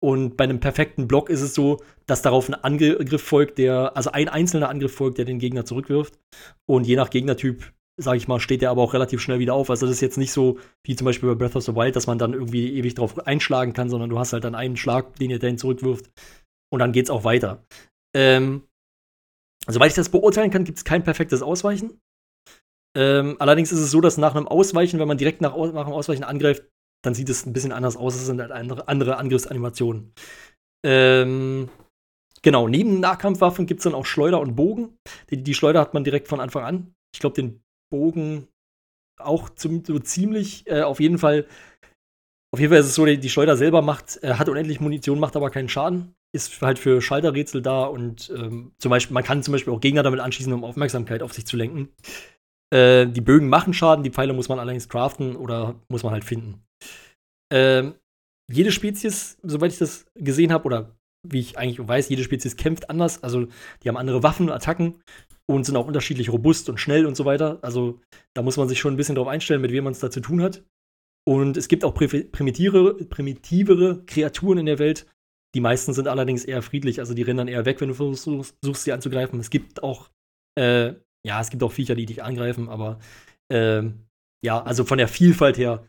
Und bei einem perfekten Block ist es so, dass darauf ein Angriff folgt, der, also ein einzelner Angriff folgt, der den Gegner zurückwirft. Und je nach Gegnertyp, sag ich mal, steht der aber auch relativ schnell wieder auf. Also das ist jetzt nicht so wie zum Beispiel bei Breath of the Wild, dass man dann irgendwie ewig drauf einschlagen kann, sondern du hast halt dann einen Schlag, den ihr den zurückwirft. Und dann geht's auch weiter. Ähm, Soweit ich das beurteilen kann, gibt es kein perfektes Ausweichen. Ähm, allerdings ist es so, dass nach einem Ausweichen, wenn man direkt nach, nach dem Ausweichen angreift, dann sieht es ein bisschen anders aus. Es sind halt andere, andere Angriffsanimationen. Ähm, genau, neben Nahkampfwaffen gibt es dann auch Schleuder und Bogen. Die, die, Schleuder hat man direkt von Anfang an. Ich glaube, den Bogen auch zum, so ziemlich. Äh, auf jeden Fall. Auf jeden Fall ist es so, die, die Schleuder selber macht, äh, hat unendlich Munition, macht aber keinen Schaden ist halt für Schalterrätsel da und ähm, zum Beispiel, man kann zum Beispiel auch Gegner damit anschießen, um Aufmerksamkeit auf sich zu lenken. Äh, die Bögen machen Schaden, die Pfeile muss man allerdings craften oder muss man halt finden. Ähm, jede Spezies, soweit ich das gesehen habe, oder wie ich eigentlich weiß, jede Spezies kämpft anders. Also die haben andere Waffen, Attacken und sind auch unterschiedlich robust und schnell und so weiter. Also da muss man sich schon ein bisschen drauf einstellen, mit wem man es da zu tun hat. Und es gibt auch primitivere, primitivere Kreaturen in der Welt, die meisten sind allerdings eher friedlich, also die rennen dann eher weg, wenn du versuchst, sie anzugreifen. Es gibt auch, äh, ja, es gibt auch Viecher, die dich angreifen, aber äh, ja, also von der Vielfalt her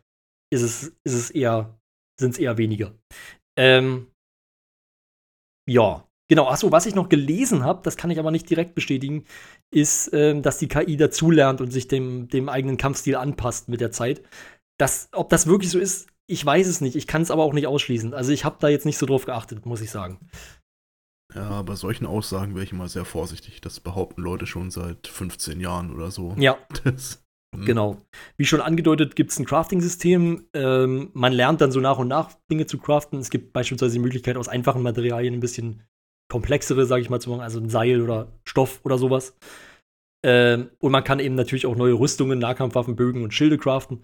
ist es, ist es eher, sind es eher weniger. Ähm, ja, genau. Achso, was ich noch gelesen habe, das kann ich aber nicht direkt bestätigen, ist, ähm, dass die KI dazulernt und sich dem, dem eigenen Kampfstil anpasst mit der Zeit. Das, ob das wirklich so ist, ich weiß es nicht. Ich kann es aber auch nicht ausschließen. Also ich habe da jetzt nicht so drauf geachtet, muss ich sagen. Ja, bei solchen Aussagen wäre ich immer sehr vorsichtig. Das behaupten Leute schon seit 15 Jahren oder so. Ja. <laughs> Das, hm. Genau. Wie schon angedeutet, gibt es ein Crafting-System. Ähm, man lernt dann so nach und nach Dinge zu craften. Es gibt beispielsweise die Möglichkeit, aus einfachen Materialien ein bisschen komplexere, sage ich mal, zu machen, also ein Seil oder Stoff oder sowas. Ähm, und man kann eben natürlich auch neue Rüstungen, Nahkampfwaffen, Bögen und Schilde craften.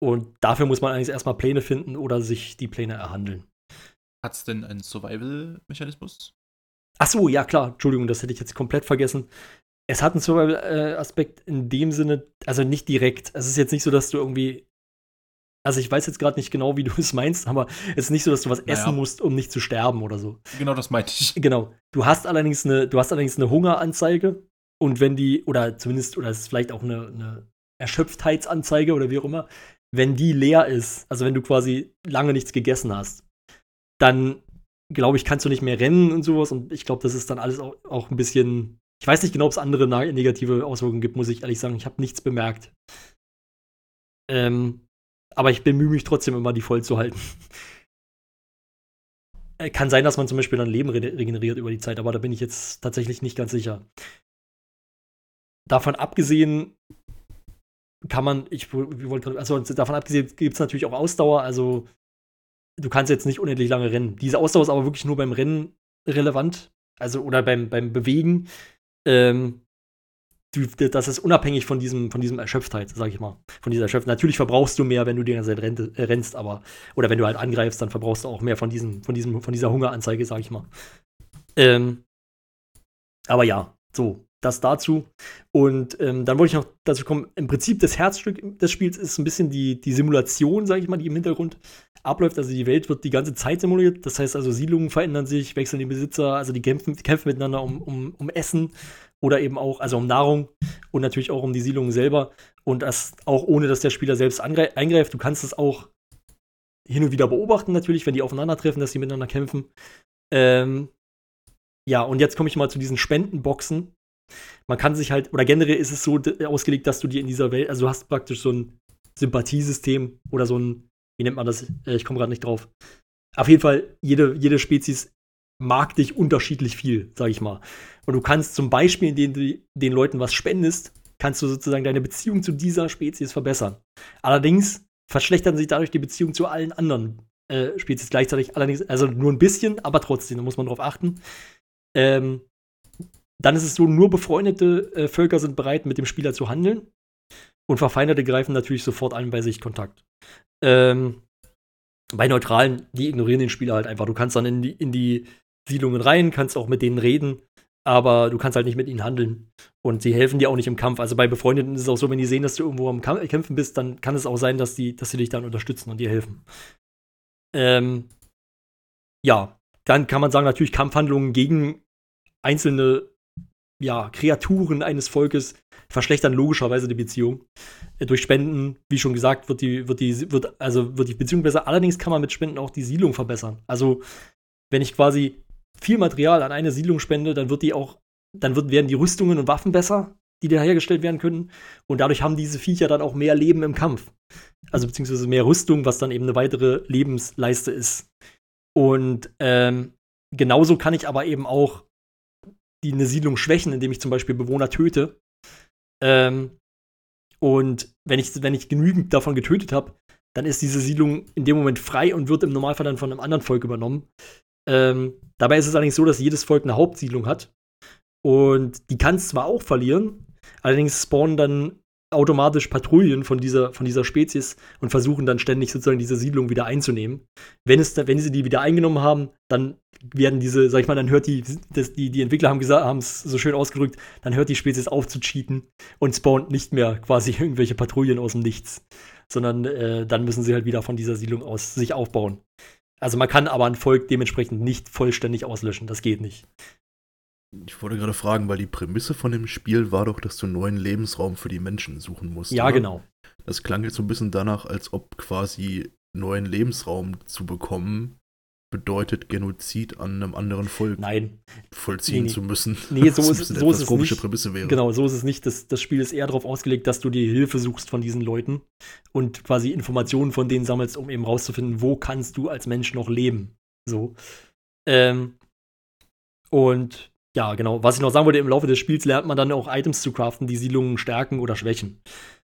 Und dafür muss man eigentlich erstmal Pläne finden oder sich die Pläne erhandeln. Hat es denn einen Survival-Mechanismus? Ach so, ja klar, Entschuldigung, das hätte ich jetzt komplett vergessen. Es hat einen Survival-Aspekt in dem Sinne, also nicht direkt. Es ist jetzt nicht so, dass du irgendwie. Also ich weiß jetzt gerade nicht genau, wie du <laughs> es meinst, aber es ist nicht so, dass du was Naja. essen musst, um nicht zu sterben oder so. Genau das meinte ich. Genau. Du hast allerdings eine, du hast allerdings eine Hungeranzeige und wenn die, oder zumindest, oder es ist vielleicht auch eine, eine Erschöpftheitsanzeige oder wie auch immer, wenn die leer ist, also wenn du quasi lange nichts gegessen hast, dann glaube ich, kannst du nicht mehr rennen und sowas und ich glaube, das ist dann alles auch, auch ein bisschen, ich weiß nicht genau, ob es andere negative Auswirkungen gibt, muss ich ehrlich sagen, ich habe nichts bemerkt. Ähm, aber ich bemühe mich trotzdem immer, die voll zu halten. <laughs> Äh, Kann sein, dass man zum Beispiel dann Leben re regeneriert über die Zeit, aber da bin ich jetzt tatsächlich nicht ganz sicher. Davon abgesehen kann man, ich wollte gerade, also davon abgesehen gibt es natürlich auch Ausdauer, also du kannst jetzt nicht unendlich lange rennen. Diese Ausdauer ist aber wirklich nur beim Rennen relevant, also oder beim, beim Bewegen. Ähm, das ist unabhängig von diesem, von diesem Erschöpftheit, sag ich mal. Von dieser Erschöpftheit. Natürlich verbrauchst du mehr, wenn du die ganze Zeit rennt, äh, rennst, aber, oder wenn du halt angreifst, dann verbrauchst du auch mehr von diesem, von diesem, von dieser Hungeranzeige, sag ich mal. Ähm, aber ja, so, das dazu. Und ähm, dann wollte ich noch dazu kommen, im Prinzip das Herzstück des Spiels ist ein bisschen die, die Simulation, sage ich mal, die im Hintergrund abläuft. Also die Welt wird die ganze Zeit simuliert. Das heißt also, Siedlungen verändern sich, wechseln die Besitzer, also die kämpfen, kämpfen miteinander um, um, um Essen oder eben auch, also um Nahrung und natürlich auch um die Siedlungen selber. Und das auch ohne, dass der Spieler selbst eingreift. Du kannst es auch hin und wieder beobachten, natürlich, wenn die aufeinandertreffen, dass sie miteinander kämpfen. Ähm, ja, und jetzt komme ich mal zu diesen Spendenboxen. Man kann sich halt, oder generell ist es so d- ausgelegt, dass du dir in dieser Welt, also du hast praktisch so ein Sympathiesystem oder so ein, wie nennt man das? Äh, Ich komme gerade nicht drauf. Auf jeden Fall, jede, jede Spezies mag dich unterschiedlich viel, sag ich mal. Und du kannst zum Beispiel, indem du den Leuten was spendest, kannst du sozusagen deine Beziehung zu dieser Spezies verbessern. Allerdings verschlechtern sich dadurch die Beziehungen zu allen anderen äh, Spezies gleichzeitig. Allerdings, also nur ein bisschen, aber trotzdem, da muss man drauf achten. Ähm, dann ist es so, nur befreundete äh, Völker sind bereit, mit dem Spieler zu handeln. Und Verfeindete greifen natürlich sofort an bei sich Kontakt. Ähm, bei Neutralen, die ignorieren den Spieler halt einfach. Du kannst dann in die, in die Siedlungen rein, kannst auch mit denen reden, aber du kannst halt nicht mit ihnen handeln. Und sie helfen dir auch nicht im Kampf. Also bei Befreundeten ist es auch so, wenn die sehen, dass du irgendwo am Kämpfen bist, dann kann es auch sein, dass, die, dass sie dich dann unterstützen und dir helfen. Ähm, ja, dann kann man sagen, natürlich Kampfhandlungen gegen einzelne ja, Kreaturen eines Volkes verschlechtern logischerweise die Beziehung. Äh, durch Spenden, wie schon gesagt, wird die, wird die, wird, also wird die Beziehung besser. Allerdings kann man mit Spenden auch die Siedlung verbessern. Also, wenn ich quasi viel Material an eine Siedlung spende, dann wird die auch, dann wird, werden die Rüstungen und Waffen besser, die da hergestellt werden können. Und dadurch haben diese Viecher dann auch mehr Leben im Kampf. Also beziehungsweise mehr Rüstung, was dann eben eine weitere Lebensleiste ist. Und ähm, genauso kann ich aber eben auch die eine Siedlung schwächen, indem ich zum Beispiel Bewohner töte. Ähm, und wenn ich, wenn ich genügend davon getötet habe, dann ist diese Siedlung in dem Moment frei und wird im Normalfall dann von einem anderen Volk übernommen. Ähm, dabei ist es allerdings so, dass jedes Volk eine Hauptsiedlung hat. Und die kann es zwar auch verlieren, allerdings spawnen dann automatisch Patrouillen von dieser, von dieser Spezies und versuchen dann ständig sozusagen diese Siedlung wieder einzunehmen. Wenn, es, wenn sie die wieder eingenommen haben, dann werden diese, sag ich mal, dann hört die, das, die, die Entwickler haben gesagt, haben es so schön ausgedrückt, dann hört die Spezies auf zu cheaten und spawnt nicht mehr quasi <laughs> irgendwelche Patrouillen aus dem Nichts, sondern äh, dann müssen sie halt wieder von dieser Siedlung aus sich aufbauen. Also man kann aber ein Volk dementsprechend nicht vollständig auslöschen, das geht nicht. Ich wollte gerade fragen, weil die Prämisse von dem Spiel war doch, dass du einen neuen Lebensraum für die Menschen suchen musst. Ja, oder? genau. Das klang jetzt so ein bisschen danach, als ob quasi neuen Lebensraum zu bekommen bedeutet, Genozid an einem anderen Volk Nein, vollziehen Nee, nee. zu müssen. Nee, so <laughs> ist- so ist es komische nicht. Prämisse wäre. Genau, so ist es nicht. Das, das Spiel ist eher darauf ausgelegt, dass du die Hilfe suchst von diesen Leuten und quasi Informationen von denen sammelst, um eben rauszufinden, wo kannst du als Mensch noch leben. So. Ähm, und ja, genau, was ich noch sagen wollte, im Laufe des Spiels lernt man dann auch Items zu craften, die Siedlungen stärken oder schwächen.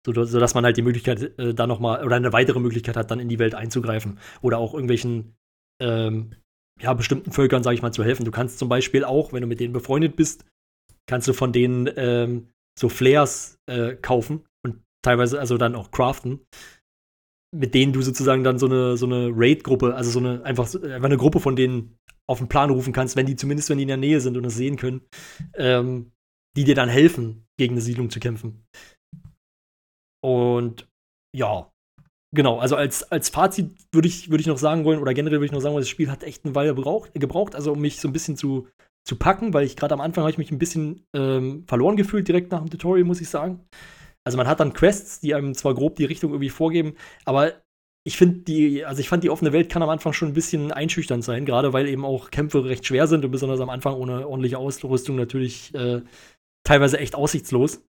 So, sodass man halt die Möglichkeit äh, dann nochmal, oder eine weitere Möglichkeit hat, dann in die Welt einzugreifen. Oder auch irgendwelchen, ähm, ja, bestimmten Völkern, sag ich mal, zu helfen. Du kannst zum Beispiel auch, wenn du mit denen befreundet bist, kannst du von denen ähm, so Flares äh, kaufen und teilweise also dann auch craften, mit denen du sozusagen dann so eine, so eine Raid-Gruppe, also so eine, einfach, einfach eine Gruppe von denen auf den Plan rufen kannst, wenn die zumindest, wenn die in der Nähe sind und es sehen können, ähm, die dir dann helfen, gegen eine Siedlung zu kämpfen. Und ja, genau, also als, als Fazit würde ich, würd ich noch sagen wollen, oder generell würde ich noch sagen wollen, das Spiel hat echt eine Weile gebraucht, gebraucht also um mich so ein bisschen zu, zu packen, weil ich gerade am Anfang habe ich mich ein bisschen ähm, verloren gefühlt, direkt nach dem Tutorial, muss ich sagen. Also man hat dann Quests, die einem zwar grob die Richtung irgendwie vorgeben, aber ich finde die, also ich fand die offene Welt kann am Anfang schon ein bisschen einschüchternd sein, gerade weil eben auch Kämpfe recht schwer sind und besonders am Anfang ohne ordentliche Ausrüstung natürlich äh, teilweise echt aussichtslos.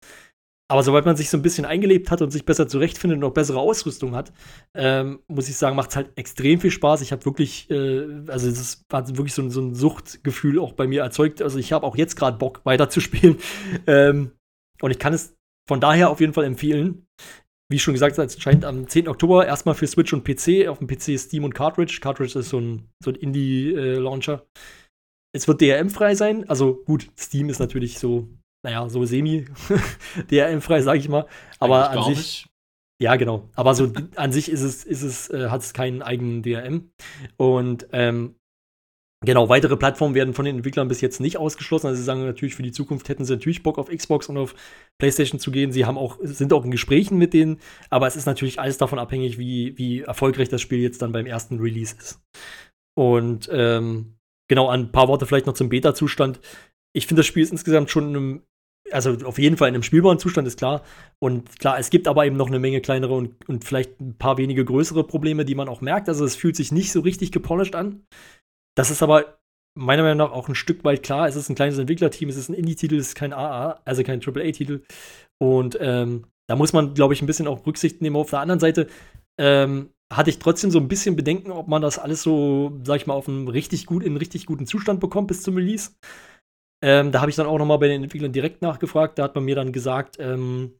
Aber sobald man sich so ein bisschen eingelebt hat und sich besser zurechtfindet und auch bessere Ausrüstung hat, ähm, muss ich sagen, macht es halt extrem viel Spaß. Ich habe wirklich, äh, also es hat wirklich so, so, ein Suchtgefühl auch bei mir erzeugt. Also ich habe auch jetzt gerade Bock weiterzuspielen. <laughs> ähm, und ich kann es von daher auf jeden Fall empfehlen wie schon gesagt, es scheint am 10. Oktober erstmal für Switch und PC. Auf dem PC Steam und Cartridge. Cartridge ist so ein, so ein Indie-Launcher. Es wird DRM-frei sein. Also gut, Steam ist natürlich so, naja, so semi-DRM-frei, <laughs> sag ich mal. Aber Eigentlich an sich. Ja, genau. Aber so an sich ist es, ist es, äh, hat es keinen eigenen DRM. Und ähm, Genau, weitere Plattformen werden von den Entwicklern bis jetzt nicht ausgeschlossen. Also sie sagen natürlich, für die Zukunft hätten sie natürlich Bock auf Xbox und auf PlayStation zu gehen. Sie haben auch, sind auch in Gesprächen mit denen, aber es ist natürlich alles davon abhängig, wie, wie erfolgreich das Spiel jetzt dann beim ersten Release ist. Und ähm, genau, ein paar Worte vielleicht noch zum Beta-Zustand. Ich finde, das Spiel ist insgesamt schon in einem, also auf jeden Fall in einem spielbaren Zustand, ist klar. Und klar, es gibt aber eben noch eine Menge kleinere und, und vielleicht ein paar wenige größere Probleme, die man auch merkt. Also es fühlt sich nicht so richtig gepolished an. Das ist aber meiner Meinung nach auch ein Stück weit klar. Es ist ein kleines Entwicklerteam, es ist ein Indie-Titel, es ist kein AA, also kein AAA-Titel. Und ähm, da muss man, glaube ich, ein bisschen auch Rücksicht nehmen. Auf der anderen Seite ähm, hatte ich trotzdem so ein bisschen Bedenken, ob man das alles so, sag ich mal, auf einem richtig gut, in einen richtig guten Zustand bekommt bis zum Release. Ähm, da habe ich dann auch noch mal bei den Entwicklern direkt nachgefragt. Da hat man mir dann gesagt, ähm,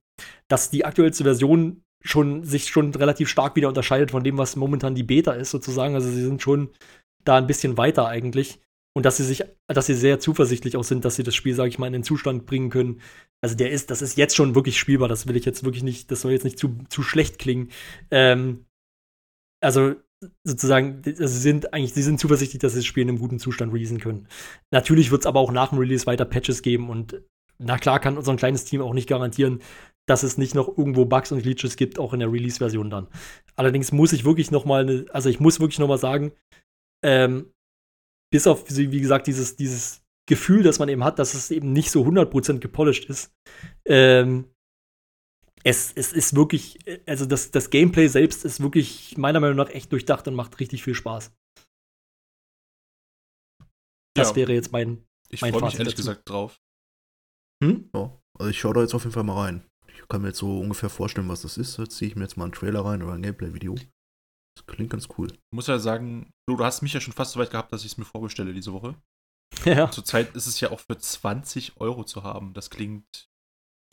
dass die aktuellste Version schon sich schon relativ stark wieder unterscheidet von dem, was momentan die Beta ist, sozusagen. Also sie sind schon da ein bisschen weiter eigentlich. Und dass sie sich, dass sie sehr zuversichtlich auch sind, dass sie das Spiel, sage ich mal, in den Zustand bringen können. Also der ist, das ist jetzt schon wirklich spielbar. Das will ich jetzt wirklich nicht, das soll jetzt nicht zu, zu schlecht klingen. Ähm, also sozusagen, sie sind eigentlich, sie sind zuversichtlich, dass sie das Spiel in einem guten Zustand releasen können. Natürlich wird es aber auch nach dem Release weiter Patches geben und na klar kann unser kleines Team auch nicht garantieren, dass es nicht noch irgendwo Bugs und Glitches gibt, auch in der Release-Version dann. Allerdings muss ich wirklich noch mal, ne, also ich muss wirklich noch mal sagen, ähm, bis auf, wie gesagt, dieses, dieses Gefühl, das man eben hat, dass es eben nicht so 100% gepolished ist. Ähm, es, es ist wirklich, also das, das Gameplay selbst ist wirklich meiner Meinung nach echt durchdacht und macht richtig viel Spaß. Das ja, wäre jetzt mein, ich mein Fazit mich ehrlich dazu. gesagt drauf. Hm? Ja, also ich schaue da jetzt auf jeden Fall mal rein. Ich kann mir jetzt so ungefähr vorstellen, was das ist. Jetzt ziehe ich mir jetzt mal einen Trailer rein oder ein Gameplay-Video. Das klingt ganz cool. Ich muss ja sagen, du, du hast mich ja schon fast so weit gehabt, dass ich es mir vorbestelle diese Woche. <laughs> Ja. Zurzeit ist es ja auch für 20 Euro zu haben. Das klingt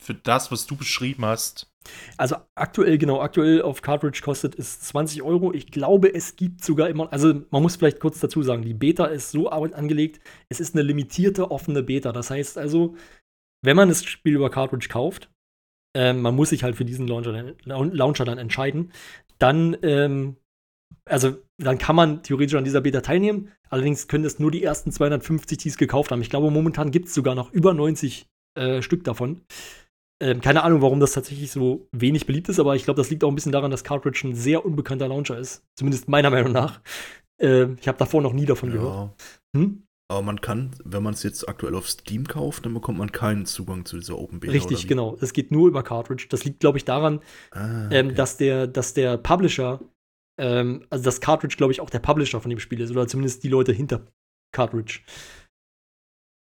für das, was du beschrieben hast. Also aktuell, genau, aktuell auf Cartridge kostet es 20 Euro. Ich glaube, es gibt sogar immer, also man muss vielleicht kurz dazu sagen, die Beta ist so angelegt, es ist eine limitierte offene Beta. Das heißt also, wenn man das Spiel über Cartridge kauft, ähm, man muss sich halt für diesen Launcher, Launcher dann entscheiden, dann ähm, also dann kann man theoretisch an dieser Beta teilnehmen. Allerdings können das nur die ersten 250 Tees gekauft haben. Ich glaube, momentan gibt es sogar noch über 90 äh, Stück davon. Ähm, keine Ahnung, warum das tatsächlich so wenig beliebt ist, aber ich glaube, das liegt auch ein bisschen daran, dass Cartridge ein sehr unbekannter Launcher ist. Zumindest meiner Meinung nach. Äh, ich habe davor noch nie davon ja. gehört. Hm? Aber man kann, wenn man es jetzt aktuell auf Steam kauft, dann bekommt man keinen Zugang zu dieser Open Beta. Richtig, genau. Es geht nur über Cartridge. Das liegt, glaube ich, daran, ah, ähm, okay. ähm, dass, der, dass der Publisher ähm, also das Cartridge, glaube ich, auch der Publisher von dem Spiel ist, oder zumindest die Leute hinter Cartridge.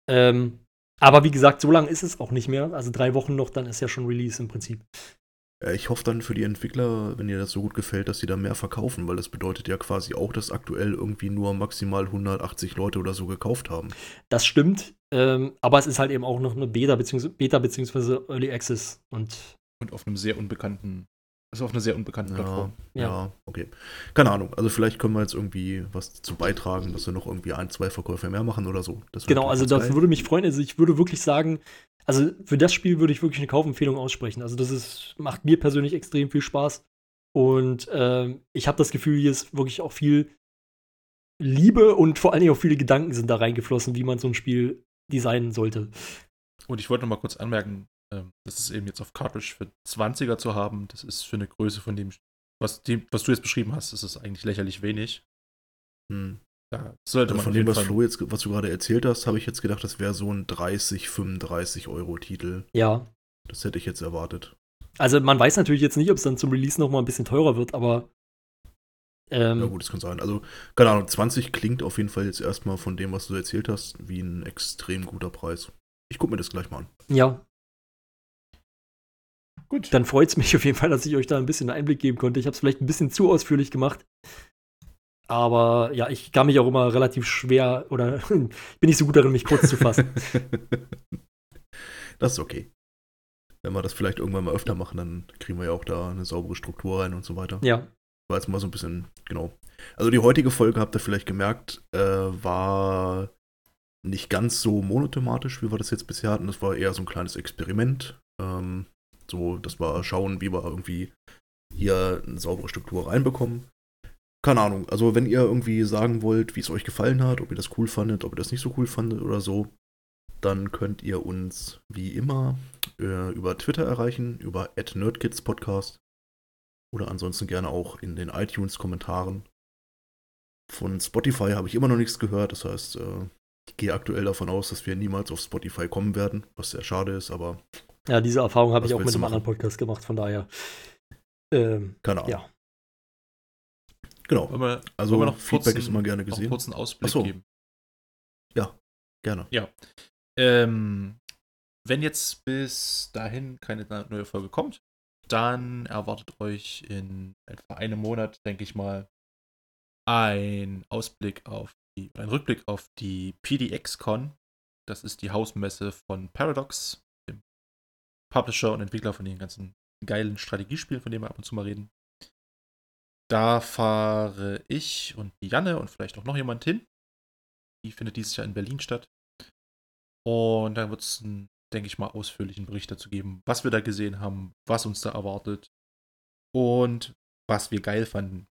Ähm, aber wie gesagt, so lange ist es auch nicht mehr. Also drei Wochen noch, dann ist ja schon Release im Prinzip. Ich hoffe dann für die Entwickler, wenn ihr das so gut gefällt, dass sie da mehr verkaufen, weil das bedeutet ja quasi auch, dass aktuell irgendwie nur maximal 180 Leute oder so gekauft haben. Das stimmt, ähm, aber es ist halt eben auch noch eine Beta beziehungsweise Beta beziehungsweise Early Access und Und auf einem sehr unbekannten, also auf einer sehr unbekannten Plattform. Ja, Ja. ja, okay. Keine Ahnung. Also vielleicht können wir jetzt irgendwie was dazu beitragen, dass wir noch irgendwie ein, zwei Verkäufe mehr machen oder so. Genau, also das geil. würde mich freuen. Also ich würde wirklich sagen, also für das Spiel würde ich wirklich eine Kaufempfehlung aussprechen. Also das ist, macht mir persönlich extrem viel Spaß. Und ähm, ich habe das Gefühl, hier ist wirklich auch viel Liebe und vor allen Dingen auch viele Gedanken sind da reingeflossen, wie man so ein Spiel designen sollte. Und ich wollte noch mal kurz anmerken, das ist eben jetzt auf Cartridge für 20er zu haben. Das ist für eine Größe von dem, was, die, was du jetzt beschrieben hast, ist es eigentlich lächerlich wenig. Hm. Da sollte Also man von dem, was Fall- Flo jetzt, was du gerade erzählt hast, habe ich jetzt gedacht, das wäre so ein 30, 35 Euro Titel. Ja. Das hätte ich jetzt erwartet. Also man weiß natürlich jetzt nicht, ob es dann zum Release noch mal ein bisschen teurer wird, aber ähm, Ja gut, das kann sein. Also, keine Ahnung, 20 klingt auf jeden Fall jetzt erstmal von dem, was du erzählt hast, wie ein extrem guter Preis. Ich gucke mir das gleich mal an. ja, Gut. dann freut es mich auf jeden Fall, dass ich euch da ein bisschen Einblick geben konnte. Ich habe es vielleicht ein bisschen zu ausführlich gemacht. Aber ja, ich kann mich auch immer relativ schwer oder <laughs> bin nicht so gut darin, mich kurz zu fassen. <laughs> das ist okay. Wenn wir das vielleicht irgendwann mal öfter machen, dann kriegen wir ja auch da eine saubere Struktur rein und so weiter. Ja, War jetzt mal so ein bisschen, genau. Also die heutige Folge, habt ihr vielleicht gemerkt, äh, war nicht ganz so monothematisch, wie wir das jetzt bisher hatten. Das war eher so ein kleines Experiment. Ähm, so, dass wir schauen, wie wir irgendwie hier eine saubere Struktur reinbekommen. Keine Ahnung, also wenn ihr irgendwie sagen wollt, wie es euch gefallen hat, ob ihr das cool fandet, ob ihr das nicht so cool fandet oder so, dann könnt ihr uns wie immer äh, über Twitter erreichen, über @nerdkidspodcast oder ansonsten gerne auch in den iTunes-Kommentaren. Von Spotify habe ich immer noch nichts gehört, das heißt, äh, ich gehe aktuell davon aus, dass wir niemals auf Spotify kommen werden, was sehr schade ist, aber ja, diese Erfahrung habe ich auch mit einem machen? anderen Podcast gemacht, von daher. Ähm, keine Ahnung. ja, Genau, wir, also noch Feedback kurzen- ist immer gerne noch einen gesehen. kurzen Ausblick so. geben? Gerne. Ähm, wenn jetzt bis dahin keine neue Folge kommt, dann erwartet euch in etwa einem Monat, denke ich mal, ein Ausblick auf die, ein Rückblick auf die PDX-Con. Das ist die Hausmesse von Paradox, Publisher und Entwickler von den ganzen geilen Strategiespielen, von denen wir ab und zu mal reden. Da fahre ich und Janne und vielleicht auch noch jemand hin. Die findet dieses Jahr in Berlin statt. Und dann wird es, denke ich mal, ausführlichen Bericht dazu geben, was wir da gesehen haben, was uns da erwartet und was wir geil fanden.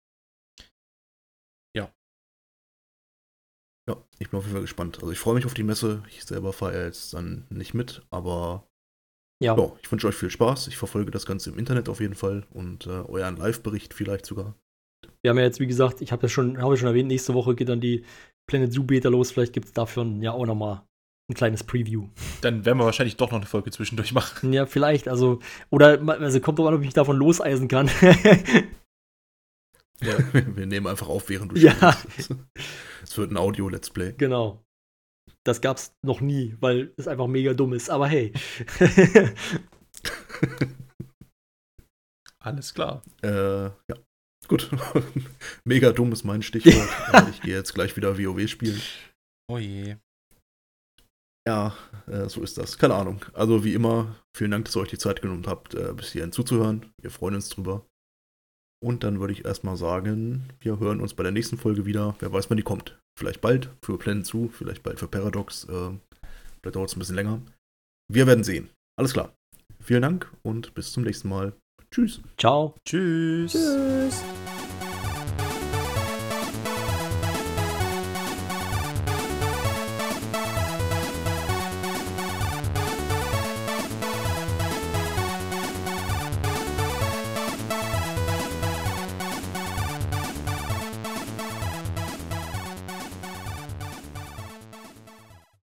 Ja, ich bin auf jeden Fall gespannt. Also ich freue mich auf die Messe. Ich selber fahre ja jetzt dann nicht mit, aber ja, ja, ich wünsche euch viel Spaß. Ich verfolge das Ganze im Internet auf jeden Fall und äh, euren Live-Bericht vielleicht sogar. wir haben ja jetzt, wie gesagt, ich habe ja schon, habe ich schon erwähnt, nächste Woche geht dann die Planet Zoo Beta los. Vielleicht gibt es dafür ja auch noch mal ein kleines Preview. Dann werden wir wahrscheinlich doch noch eine Folge zwischendurch machen. Ja, vielleicht, also, oder, also kommt drauf an, ob ich mich davon loseisen kann. <laughs> Wir nehmen einfach auf, während du Ja. Es wird ein Audio-Let's Play. genau. Das gab's noch nie, weil es einfach mega dumm ist. Aber hey. <laughs> Alles klar. Äh, ja. Gut. <laughs> Mega dumm ist mein Stichwort. <laughs> Aber ich gehe jetzt gleich wieder WoW spielen. Oh je. Ja, äh, so ist das. Keine Ahnung. Also wie immer, vielen Dank, dass ihr euch die Zeit genommen habt, äh, bis hierhin zuzuhören. Wir freuen uns drüber. Und dann würde ich erstmal sagen, wir hören uns bei der nächsten Folge wieder. Wer weiß, wann die kommt. Vielleicht bald für Planet Zoo, vielleicht bald für Paradox. Äh, vielleicht dauert es ein bisschen länger. Wir werden sehen. Alles klar. Vielen Dank und bis zum nächsten Mal. Tschüss. Ciao. Tschüss. Tschüss.